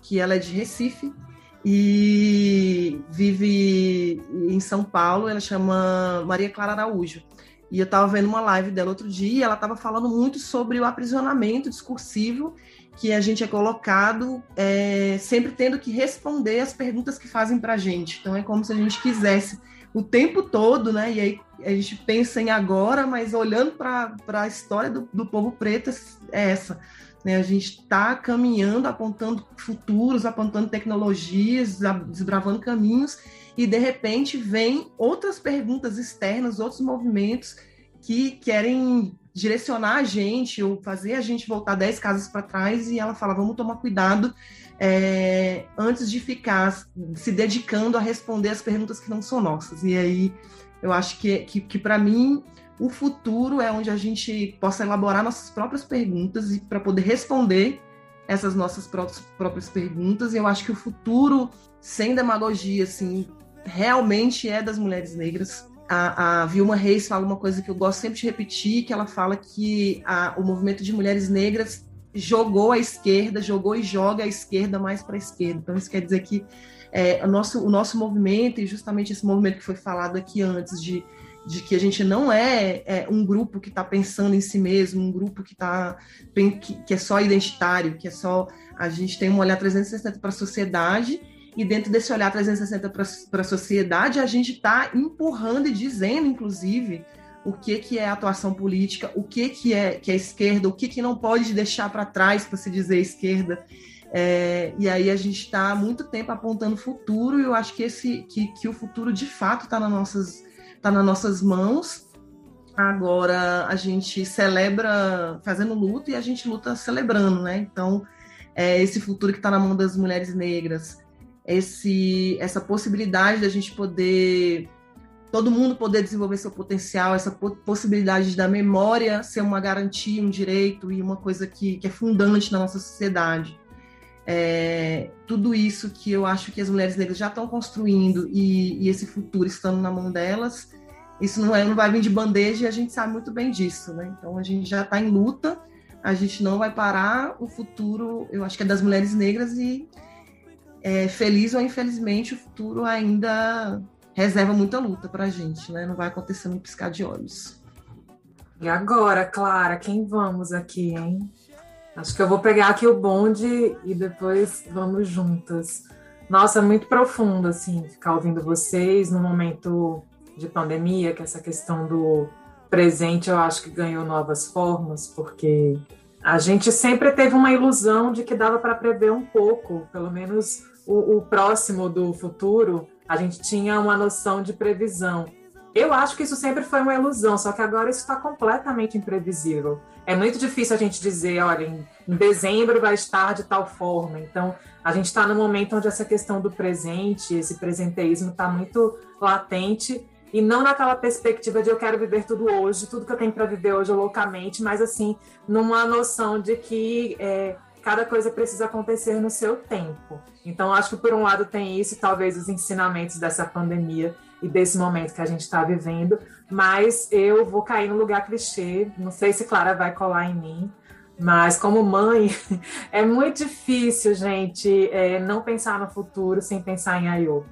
que ela é de Recife, e vive em São Paulo. Ela chama Maria Clara Araújo. E eu estava vendo uma live dela outro dia, e ela estava falando muito sobre o aprisionamento discursivo que a gente é colocado é, sempre tendo que responder as perguntas que fazem para a gente. Então é como se a gente quisesse o tempo todo, né? E aí a gente pensa em agora, mas olhando para a história do, do povo preto é essa. Né? A gente está caminhando, apontando futuros, apontando tecnologias, desbravando caminhos, e de repente vem outras perguntas externas, outros movimentos que querem direcionar a gente ou fazer a gente voltar dez casas para trás e ela fala vamos tomar cuidado é, antes de ficar se dedicando a responder as perguntas que não são nossas e aí eu acho que, que, que para mim o futuro é onde a gente possa elaborar nossas próprias perguntas e para poder responder essas nossas próprias perguntas. E eu acho que o futuro, sem demagogia, assim, realmente é das mulheres negras. A, a Vilma Reis fala uma coisa que eu gosto sempre de repetir, que ela fala que a, o movimento de mulheres negras jogou a esquerda, jogou e joga a esquerda mais para a esquerda. Então isso quer dizer que é, o, nosso, o nosso movimento, e justamente esse movimento que foi falado aqui antes, de de que a gente não é, é um grupo que está pensando em si mesmo, um grupo que, tá, que, que, é só identitário, que é só. A gente tem um olhar 360 para a sociedade, e dentro desse olhar 360 para a sociedade, a gente está empurrando e dizendo, inclusive, o que, que é atuação política, o que, que, é, que é esquerda, o que, que não pode deixar para trás para se dizer esquerda. É, e aí a gente está há muito tempo apontando o futuro, e eu acho que, esse, que, que o futuro de fato está nas nossas está nas nossas mãos. Agora a gente celebra fazendo luto e a gente luta celebrando, né? Então, é esse futuro que está na mão das mulheres negras, esse, essa possibilidade da gente poder, todo mundo poder desenvolver seu potencial, essa possibilidade da memória ser uma garantia, um direito e uma coisa que, que é fundante na nossa sociedade. É, tudo isso que eu acho que as mulheres negras já estão construindo e, e, esse futuro estando na mão delas, isso não, é, não vai vir de bandeja e a gente sabe muito bem disso, né? Então a gente já está em luta, a gente não vai parar, o futuro, eu acho que é das mulheres negras e é, feliz ou infelizmente o futuro ainda reserva muita luta para a gente, né? Não vai acontecer no piscar de olhos.
E agora, Clara, quem vamos aqui, hein? Acho que eu vou pegar aqui o bonde e depois vamos juntas. Nossa, muito profundo, assim, ficar ouvindo vocês no momento de pandemia, que essa questão do presente eu acho que ganhou novas formas, porque a gente sempre teve uma ilusão de que dava para prever um pouco, pelo menos o, o próximo do futuro, a gente tinha uma noção de previsão. Eu acho que isso sempre foi uma ilusão, só que agora isso está completamente imprevisível. É muito difícil a gente dizer, olha, em, em dezembro vai estar de tal forma. Então, a gente está no momento onde essa questão do presente, esse presenteísmo está muito latente e não naquela perspectiva de eu quero viver tudo hoje, tudo que eu tenho para viver hoje loucamente, mas assim, numa noção de que é, cada coisa precisa acontecer no seu tempo. Então, acho que por um lado tem isso, talvez os ensinamentos dessa pandemia e desse momento que a gente está vivendo, mas eu vou cair no lugar clichê, não sei se Clara vai colar em mim, mas como mãe, é muito difícil, gente, é, não pensar no futuro sem pensar em Ayô.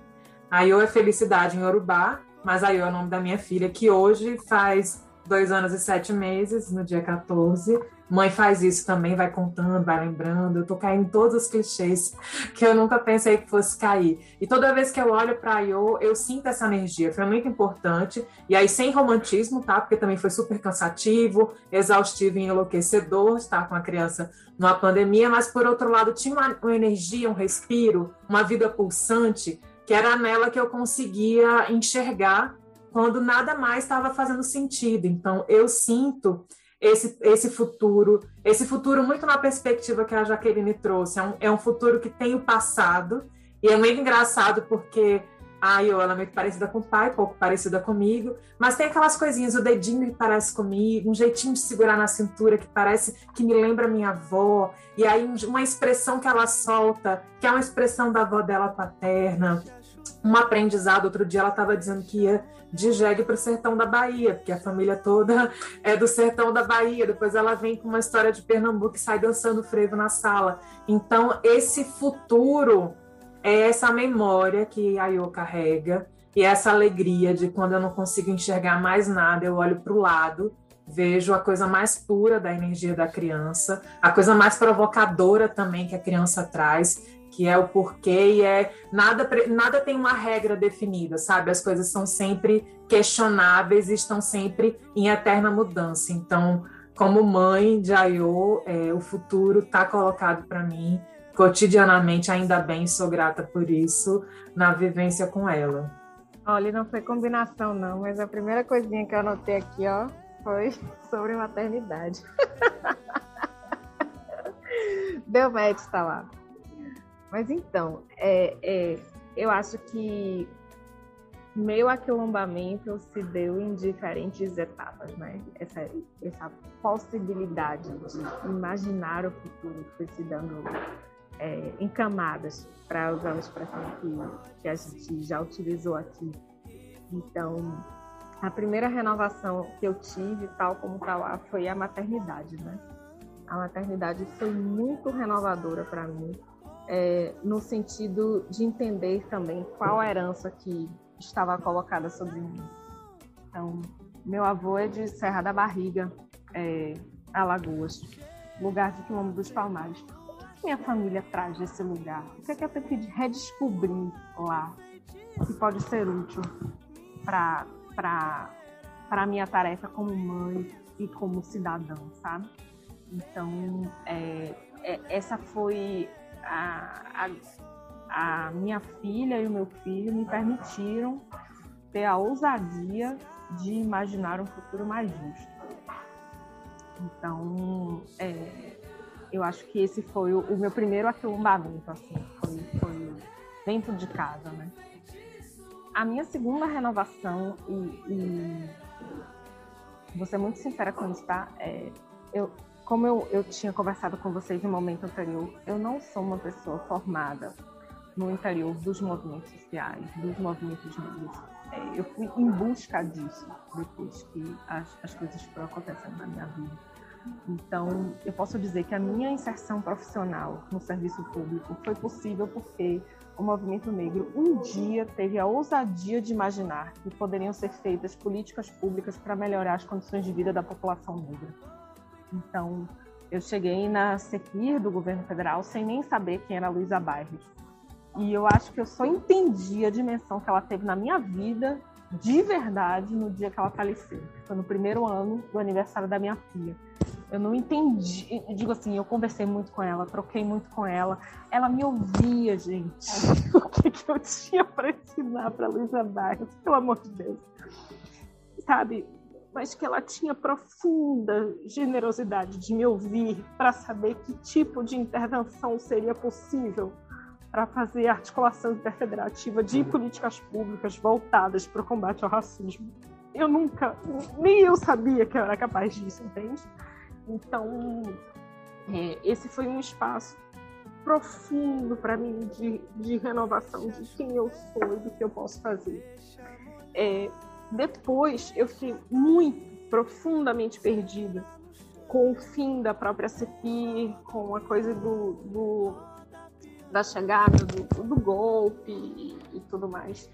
Ayô é felicidade em Yorubá, mas Ayô é o nome da minha filha, que hoje faz dois anos e sete meses, no dia 14. Mãe faz isso também, vai contando, vai lembrando. Eu tô caindo em todos os clichês que eu nunca pensei que fosse cair. E toda vez que eu olho para Io, eu sinto essa energia. Foi muito importante. E aí, sem romantismo, tá? Porque também foi super cansativo, exaustivo e enlouquecedor estar com a criança numa pandemia. Mas, por outro lado, tinha uma, uma energia, um respiro, uma vida pulsante, que era nela que eu conseguia enxergar quando nada mais estava fazendo sentido. Então, eu sinto esse, esse futuro, esse futuro muito na perspectiva que a Jaqueline trouxe. É um, é um futuro que tem o passado, e é muito engraçado porque a Io, é muito parecida com o pai, pouco parecida comigo, mas tem aquelas coisinhas, o dedinho que parece comigo, um jeitinho de segurar na cintura que parece que me lembra minha avó, e aí uma expressão que ela solta, que é uma expressão da avó dela paterna, um aprendizado. Outro dia ela estava dizendo que ia de jegue para o sertão da Bahia, porque a família toda é do sertão da Bahia. Depois ela vem com uma história de Pernambuco e sai dançando frevo na sala. Então, esse futuro é essa memória que a Yo carrega e essa alegria de quando eu não consigo enxergar mais nada, eu olho para o lado, vejo a coisa mais pura da energia da criança, a coisa mais provocadora também que a criança traz que é o porquê e é nada nada tem uma regra definida, sabe? As coisas são sempre questionáveis e estão sempre em eterna mudança. Então, como mãe de Ayô, é, o futuro está colocado para mim cotidianamente, ainda bem, sou grata por isso, na vivência com ela.
Olha, não foi combinação não, mas a primeira coisinha que eu anotei aqui, ó, foi sobre maternidade. Deu match, tá lá. Mas então, é, é, eu acho que meu aquilombamento se deu em diferentes etapas, né? Essa, essa possibilidade de imaginar o futuro foi se dando é, em camadas, para usar uma expressão que, que a gente já utilizou aqui. Então, a primeira renovação que eu tive, tal como está lá, foi a maternidade, né? A maternidade foi muito renovadora para mim, é, no sentido de entender também qual a herança que estava colocada sobre mim. Então, meu avô é de Serra da Barriga, é, Alagoas, lugar de quilômetro dos Palmares. O que minha família traz desse lugar? O que é que eu tenho que redescobrir lá que pode ser útil para a minha tarefa como mãe e como cidadã, sabe? Então, é, é, essa foi a, a, a minha filha e o meu filho me permitiram ter a ousadia de imaginar um futuro mais justo. Então, é, eu acho que esse foi o, o meu primeiro aquilombamento, assim, foi, foi, dentro de casa, né? A minha segunda renovação, e, e vou ser muito sincera com isso, tá? É, eu, como eu, eu tinha conversado com vocês no momento anterior, eu não sou uma pessoa formada no interior dos movimentos sociais, dos movimentos negros. É, eu fui em busca disso depois que as, as coisas foram acontecendo na minha vida. Então, eu posso dizer que a minha inserção profissional no serviço público foi possível porque o movimento negro um dia teve a ousadia de imaginar que poderiam ser feitas políticas públicas para melhorar as condições de vida da população negra. Então, eu cheguei na CEPIR do governo federal sem nem saber quem era Luísa Bairros. E eu acho que eu só entendi a dimensão que ela teve na minha vida, de verdade, no dia que ela faleceu. Foi no primeiro ano do aniversário da minha filha. Eu não entendi, eu digo assim, eu conversei muito com ela, troquei muito com ela. Ela me ouvia, gente. o que, que eu tinha para ensinar para Luísa Bairros, pelo amor de Deus. Sabe, mas que ela tinha profunda generosidade de me ouvir para saber que tipo de intervenção seria possível para fazer articulação interfederativa de políticas públicas voltadas para o combate ao racismo. Eu nunca, nem eu sabia que eu era capaz disso, entende? Então, é, esse foi um espaço profundo para mim de, de renovação de quem eu sou e do que eu posso fazer. É, depois eu fiquei muito, profundamente perdida com o fim da própria CPI, com a coisa do, do da chegada do, do golpe e, e, tudo mais.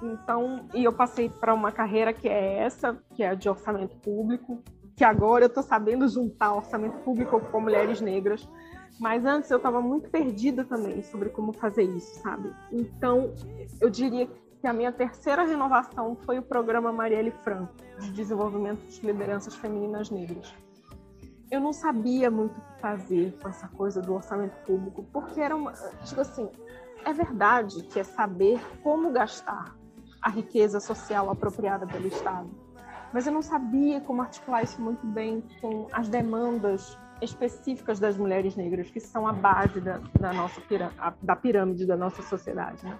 Então, e eu passei para uma carreira que é essa, que é a de orçamento público, que agora eu estou sabendo juntar orçamento público com mulheres negras. Mas antes eu estava muito perdida também sobre como fazer isso, sabe? Então, eu diria que a minha terceira renovação foi o programa Marielle Franco, de desenvolvimento de lideranças femininas negras. Eu não sabia muito o que fazer com essa coisa do orçamento público, porque era uma. Tipo assim, é verdade que é saber como gastar a riqueza social apropriada pelo Estado, mas eu não sabia como articular isso muito bem com as demandas específicas das mulheres negras, que são a base da, da nossa da pirâmide da nossa sociedade. Né?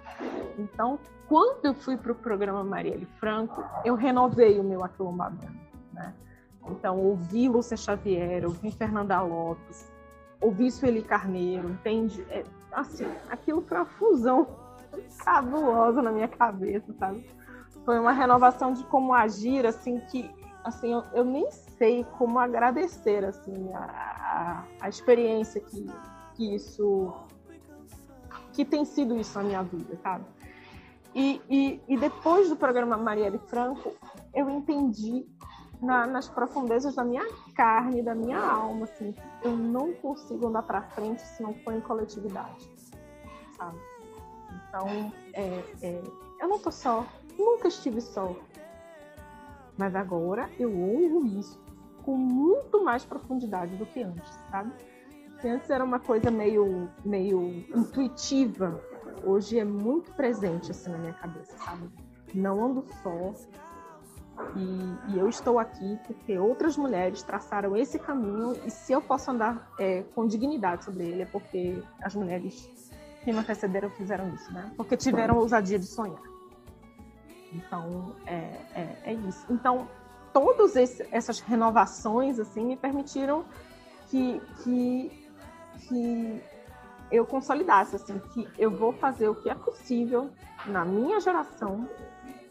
Então, quando eu fui para o programa Marielle Franco, eu renovei o meu aquilombamento. Né? Então, ouvi Lúcia Xavier, ouvi Fernanda Lopes, ouvi Sueli Carneiro, entende? É, assim, aquilo foi uma fusão cabulosa na minha cabeça, sabe? Foi uma renovação de como agir, assim, que assim, eu, eu nem sei como agradecer assim a, a, a, experiência que, que isso que tem sido isso na minha vida, sabe? E, e, e depois do programa Marielle Franco, eu entendi na, nas profundezas da minha carne, da minha alma, assim, eu não consigo andar para frente se não for em coletividade, sabe? Então, é, é, eu não tô só, nunca estive só, mas agora eu honro isso com muito mais profundidade do que antes, sabe? Se antes era uma coisa meio, meio intuitiva, hoje é muito presente assim na minha cabeça, sabe? Não ando só. E, e eu estou aqui porque outras mulheres traçaram esse caminho e se eu posso andar é, com dignidade sobre ele é porque as mulheres que me antecederam fizeram isso, né? Porque tiveram a ousadia de sonhar. Então, é, é, é isso. Então, todas essas renovações, assim, me permitiram que, que, que eu consolidasse, assim, que eu vou fazer o que é possível na minha geração,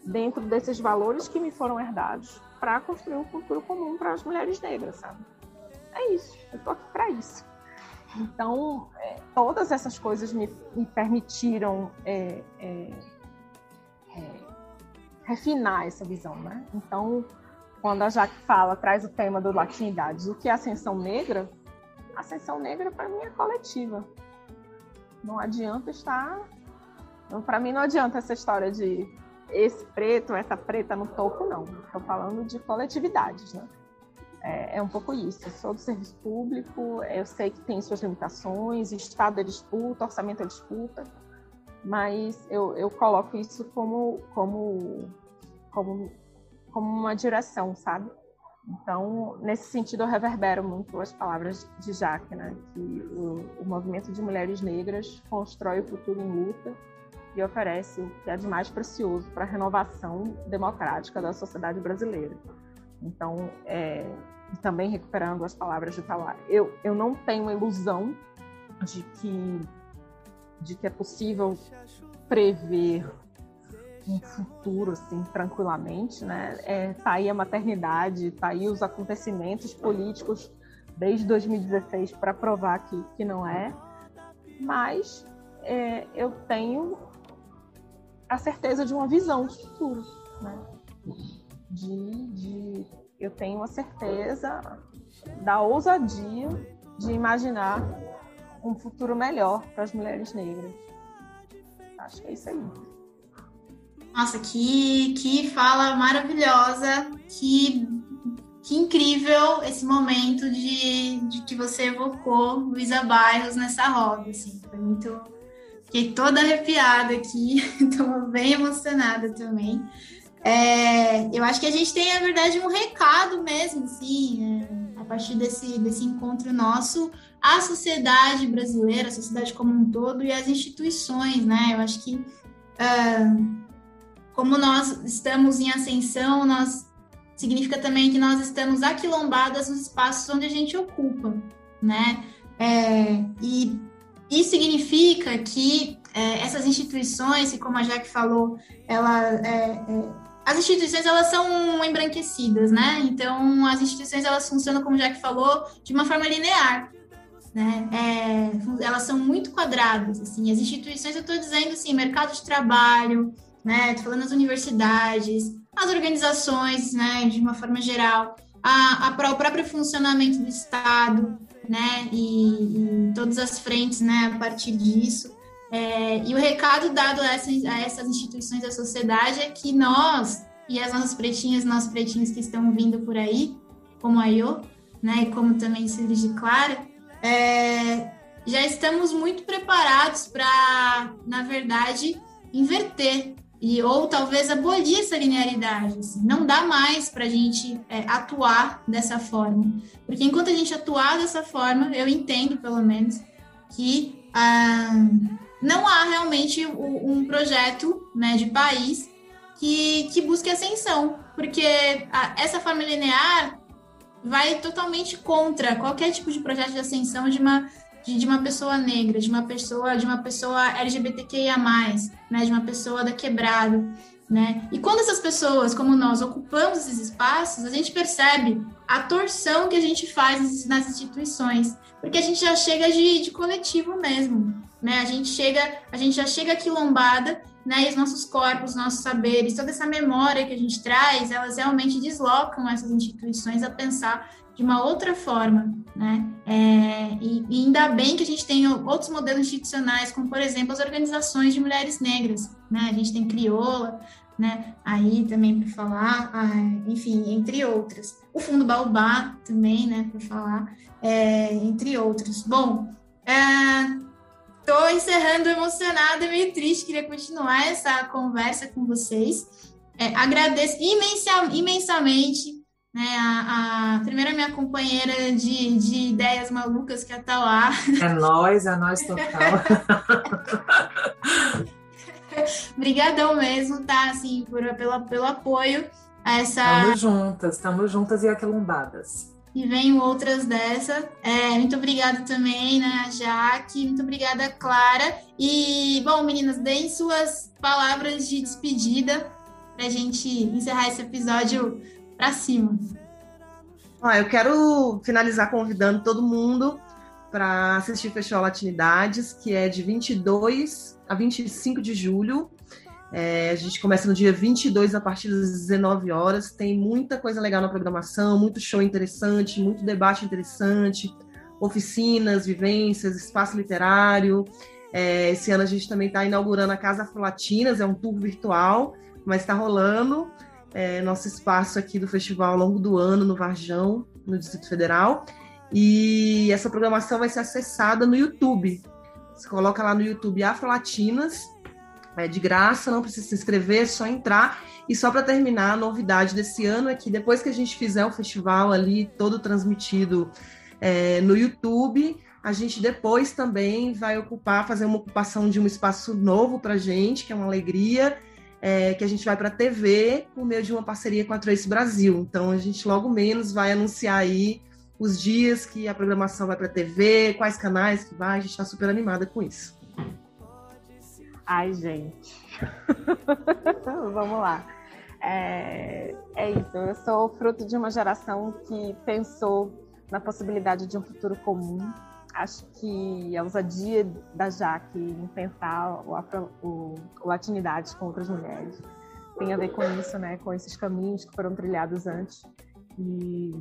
dentro desses valores que me foram herdados, para construir um futuro comum para as mulheres negras, sabe? É isso, eu tô aqui para isso. Então, é, todas essas coisas me, me permitiram é, é, é refinar essa visão, né? Então, quando a Jaque fala, traz o tema do latinidades, o que é ascensão negra? Ascensão negra para mim é coletiva. Não adianta estar. Para mim não adianta essa história de esse preto, essa preta no topo, não. Estou falando de coletividades, né? É, é, um pouco isso. Eu sou do serviço público, eu sei que tem suas limitações, Estado é disputa, orçamento é disputa, mas eu, eu coloco isso como, como, como, como uma direção, sabe? Então, nesse sentido, eu reverbero muito as palavras de Jaque, né? que o, o movimento de mulheres negras constrói o futuro em luta e oferece o que é de mais precioso para a renovação democrática da sociedade brasileira. Então, é, também recuperando as palavras de Tawar, eu, eu não tenho ilusão de que de que é possível prever um futuro assim tranquilamente, né? É, tá aí a maternidade, tá aí os acontecimentos políticos desde 2016 para provar que, que não é, mas é, eu tenho a certeza de uma visão de futuro, né? De, de eu tenho a certeza da ousadia de imaginar um futuro melhor para as mulheres negras. Acho que é isso aí.
Nossa, que, que fala maravilhosa, que, que incrível esse momento de, de que você evocou Luísa Bairros nessa roda, assim, foi muito... Fiquei toda arrepiada aqui, estou bem emocionada também. É, eu acho que a gente tem, na verdade, um recado mesmo, assim, é, a partir desse, desse encontro nosso, a sociedade brasileira, a sociedade como um todo e as instituições, né? Eu acho que uh, como nós estamos em ascensão, nós significa também que nós estamos aquilombadas nos espaços onde a gente ocupa, né? É, e isso significa que é, essas instituições, e como a Jaque falou, ela, é, é, as instituições elas são embranquecidas, né? Então as instituições elas funcionam, como a Jaque falou, de uma forma linear né? É, elas são muito quadradas, assim. As instituições, eu estou dizendo assim, mercado de trabalho, né? Tô falando das universidades, as organizações, né, de uma forma geral, a, a, o próprio funcionamento do Estado, né, e, e todas as frentes, né, a partir disso. É, e o recado dado a essas, a essas instituições da sociedade é que nós, e as nossas pretinhas, nossos pretinhos que estão vindo por aí, como a Iô, né, e como também Cílios de Clara, é, já estamos muito preparados para, na verdade, inverter e ou talvez abolir essa linearidade. Assim. Não dá mais para a gente é, atuar dessa forma, porque enquanto a gente atuar dessa forma, eu entendo pelo menos que ah, não há realmente um projeto né, de país que, que busque ascensão, porque a, essa forma linear vai totalmente contra qualquer tipo de projeto de ascensão de uma de, de, uma pessoa negra, de uma pessoa de uma pessoa LGBTQIA+, né, de uma pessoa da quebrada, né? E quando essas pessoas, como nós, ocupamos esses espaços, a gente percebe a torção que a gente faz nas instituições, porque a gente já chega de, de coletivo mesmo, né? A gente chega, a gente já chega quilombada, né? E os nossos corpos, nossos saberes, toda essa memória que a gente traz, elas realmente deslocam essas instituições a pensar de uma outra forma, né? É, e, e, ainda bem que a gente tem outros modelos institucionais, como por exemplo as organizações de mulheres negras, né? A gente tem crioula, né? Aí também para falar, ah, enfim, entre outras. O Fundo Baobá também, né? Para falar, é, entre outros. Bom, estou é, encerrando emocionada, meio triste, queria continuar essa conversa com vocês. É, agradeço imensa, imensamente né? A, a primeira minha companheira de, de ideias malucas, que é a Tauá.
É nós, é nós total.
Obrigadão mesmo, tá? Assim, por, pelo, pelo apoio a essa.
Estamos juntas, estamos juntas e aquilombadas.
E venho outras dessa. É, muito obrigada também, né, a Jaque. Muito obrigada, Clara. E, bom, meninas, deem suas palavras de despedida para a gente encerrar esse episódio para cima.
Ah, eu quero finalizar convidando todo mundo para assistir Festival Latinidades, que é de 22 a 25 de julho. É, a gente começa no dia 22 a partir das 19 horas. Tem muita coisa legal na programação, muito show interessante, muito debate interessante, oficinas, vivências, espaço literário. É, esse ano a gente também está inaugurando a Casa Afro-Latinas, é um tour virtual, mas está rolando é, nosso espaço aqui do festival ao longo do ano no Varjão, no Distrito Federal. E essa programação vai ser acessada no YouTube. Você coloca lá no YouTube Afrolatinas, é de graça, não precisa se inscrever, é só entrar. E só para terminar, a novidade desse ano é que depois que a gente fizer o festival ali todo transmitido é, no YouTube, a gente depois também vai ocupar, fazer uma ocupação de um espaço novo para gente, que é uma alegria, é, que a gente vai para a TV por meio de uma parceria com a Trace Brasil. Então a gente logo menos vai anunciar aí os dias que a programação vai para a TV, quais canais que vai, a gente está super animada com isso.
Ai, gente. Vamos lá. É, é isso, eu sou fruto de uma geração que pensou na possibilidade de um futuro comum, acho que a ousadia da Jaque em pensar o, afro, o, o latinidade com outras mulheres tem a ver com isso, né? Com esses caminhos que foram trilhados antes. E,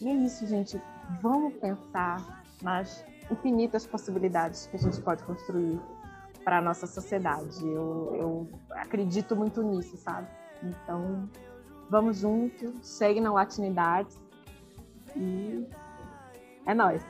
e é isso, gente. Vamos pensar nas infinitas possibilidades que a gente pode construir para a nossa sociedade. Eu, eu acredito muito nisso, sabe? Então, vamos juntos, chegue na latinidade e é nós.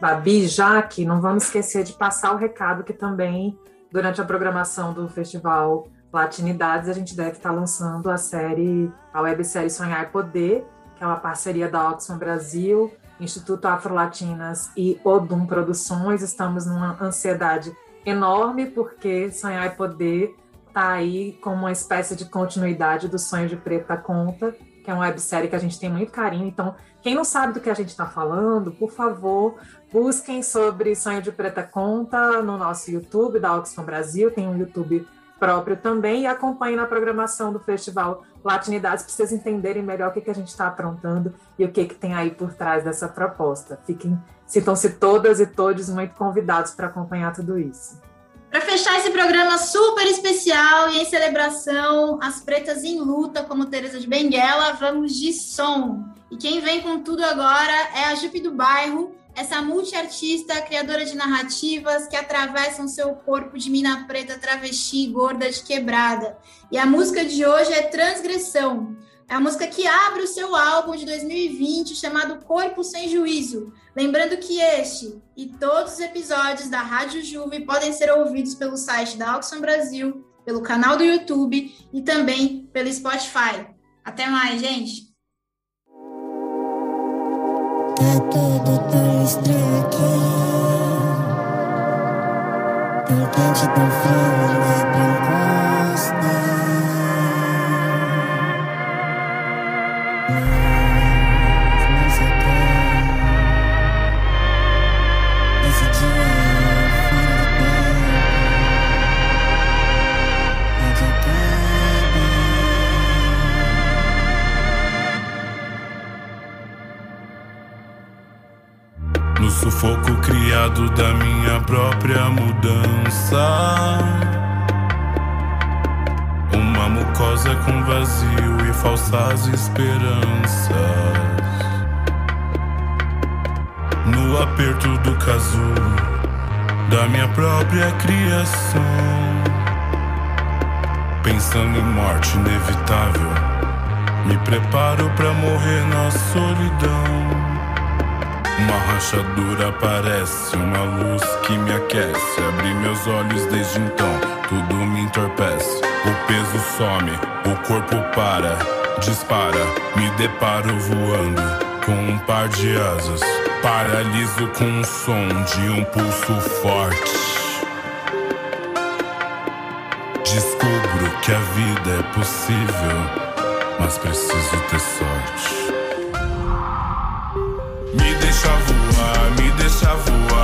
Babi, Jaque, não vamos esquecer de passar o recado que também, durante a programação do Festival Latinidades, a gente deve estar lançando a série, a websérie Sonhar Poder, que é uma parceria da Oxfam Brasil, Instituto Afro-Latinas e Odum Produções. Estamos numa ansiedade enorme, porque Sonhar Poder está aí como uma espécie de continuidade do Sonho de Preta Conta, que é uma websérie que a gente tem muito carinho. Então, quem não sabe do que a gente está falando, por favor, busquem sobre Sonho de Preta Conta no nosso YouTube da Oxfam Brasil, tem um YouTube próprio também, e acompanhem na programação do Festival Latinidades para vocês entenderem melhor o que, que a gente está aprontando e o que, que tem aí por trás dessa proposta. Fiquem, sintam-se todas e todos muito convidados para acompanhar tudo isso.
Para fechar esse programa super especial e em celebração às pretas em luta, como Teresa de Benguela, vamos de som. E quem vem com tudo agora é a Jupe do Bairro, essa multiartista, criadora de narrativas que atravessam seu corpo de mina preta, travesti, gorda, de quebrada. E a música de hoje é Transgressão. É a música que abre o seu álbum de 2020 chamado Corpo Sem Juízo. Lembrando que este e todos os episódios da Rádio Juve podem ser ouvidos pelo site da Auxon Brasil, pelo canal do YouTube e também pelo Spotify. Até mais, gente! Tá estranho aqui Tão quente, tão frio, nada encosta
criado da minha própria mudança. Uma mucosa com vazio e falsas esperanças. No aperto do casulo da minha própria criação. Pensando em morte inevitável, me preparo para morrer na solidão. Uma rachadura aparece, uma luz que me aquece. Abri meus olhos desde então, tudo me entorpece. O peso some, o corpo para, dispara. Me deparo voando com um par de asas. Paraliso com o som de um pulso forte. Descubro que a vida é possível, mas preciso ter sorte. Deixa voar. sem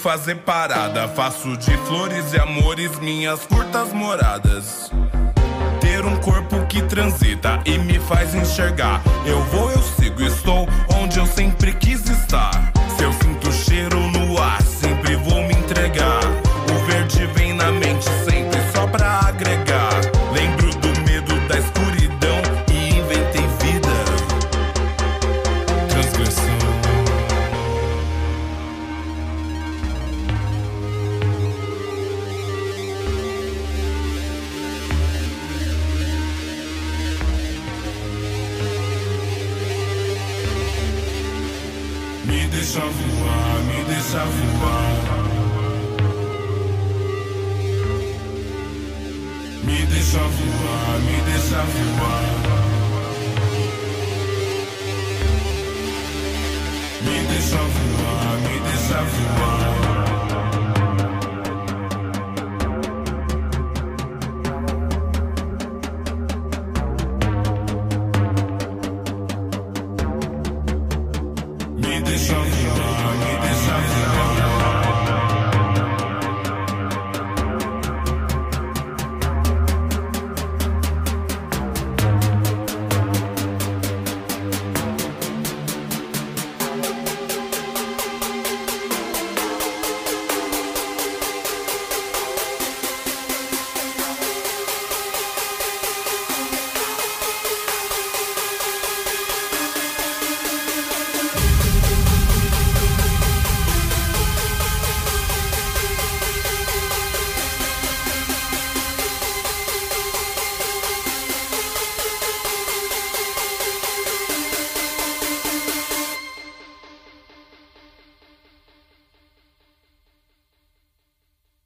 fazer parada. Faço de flores e amores minhas curtas moradas. Ter um corpo que transita e me faz enxergar. Eu vou, eu sigo, estou onde eu sempre quis estar.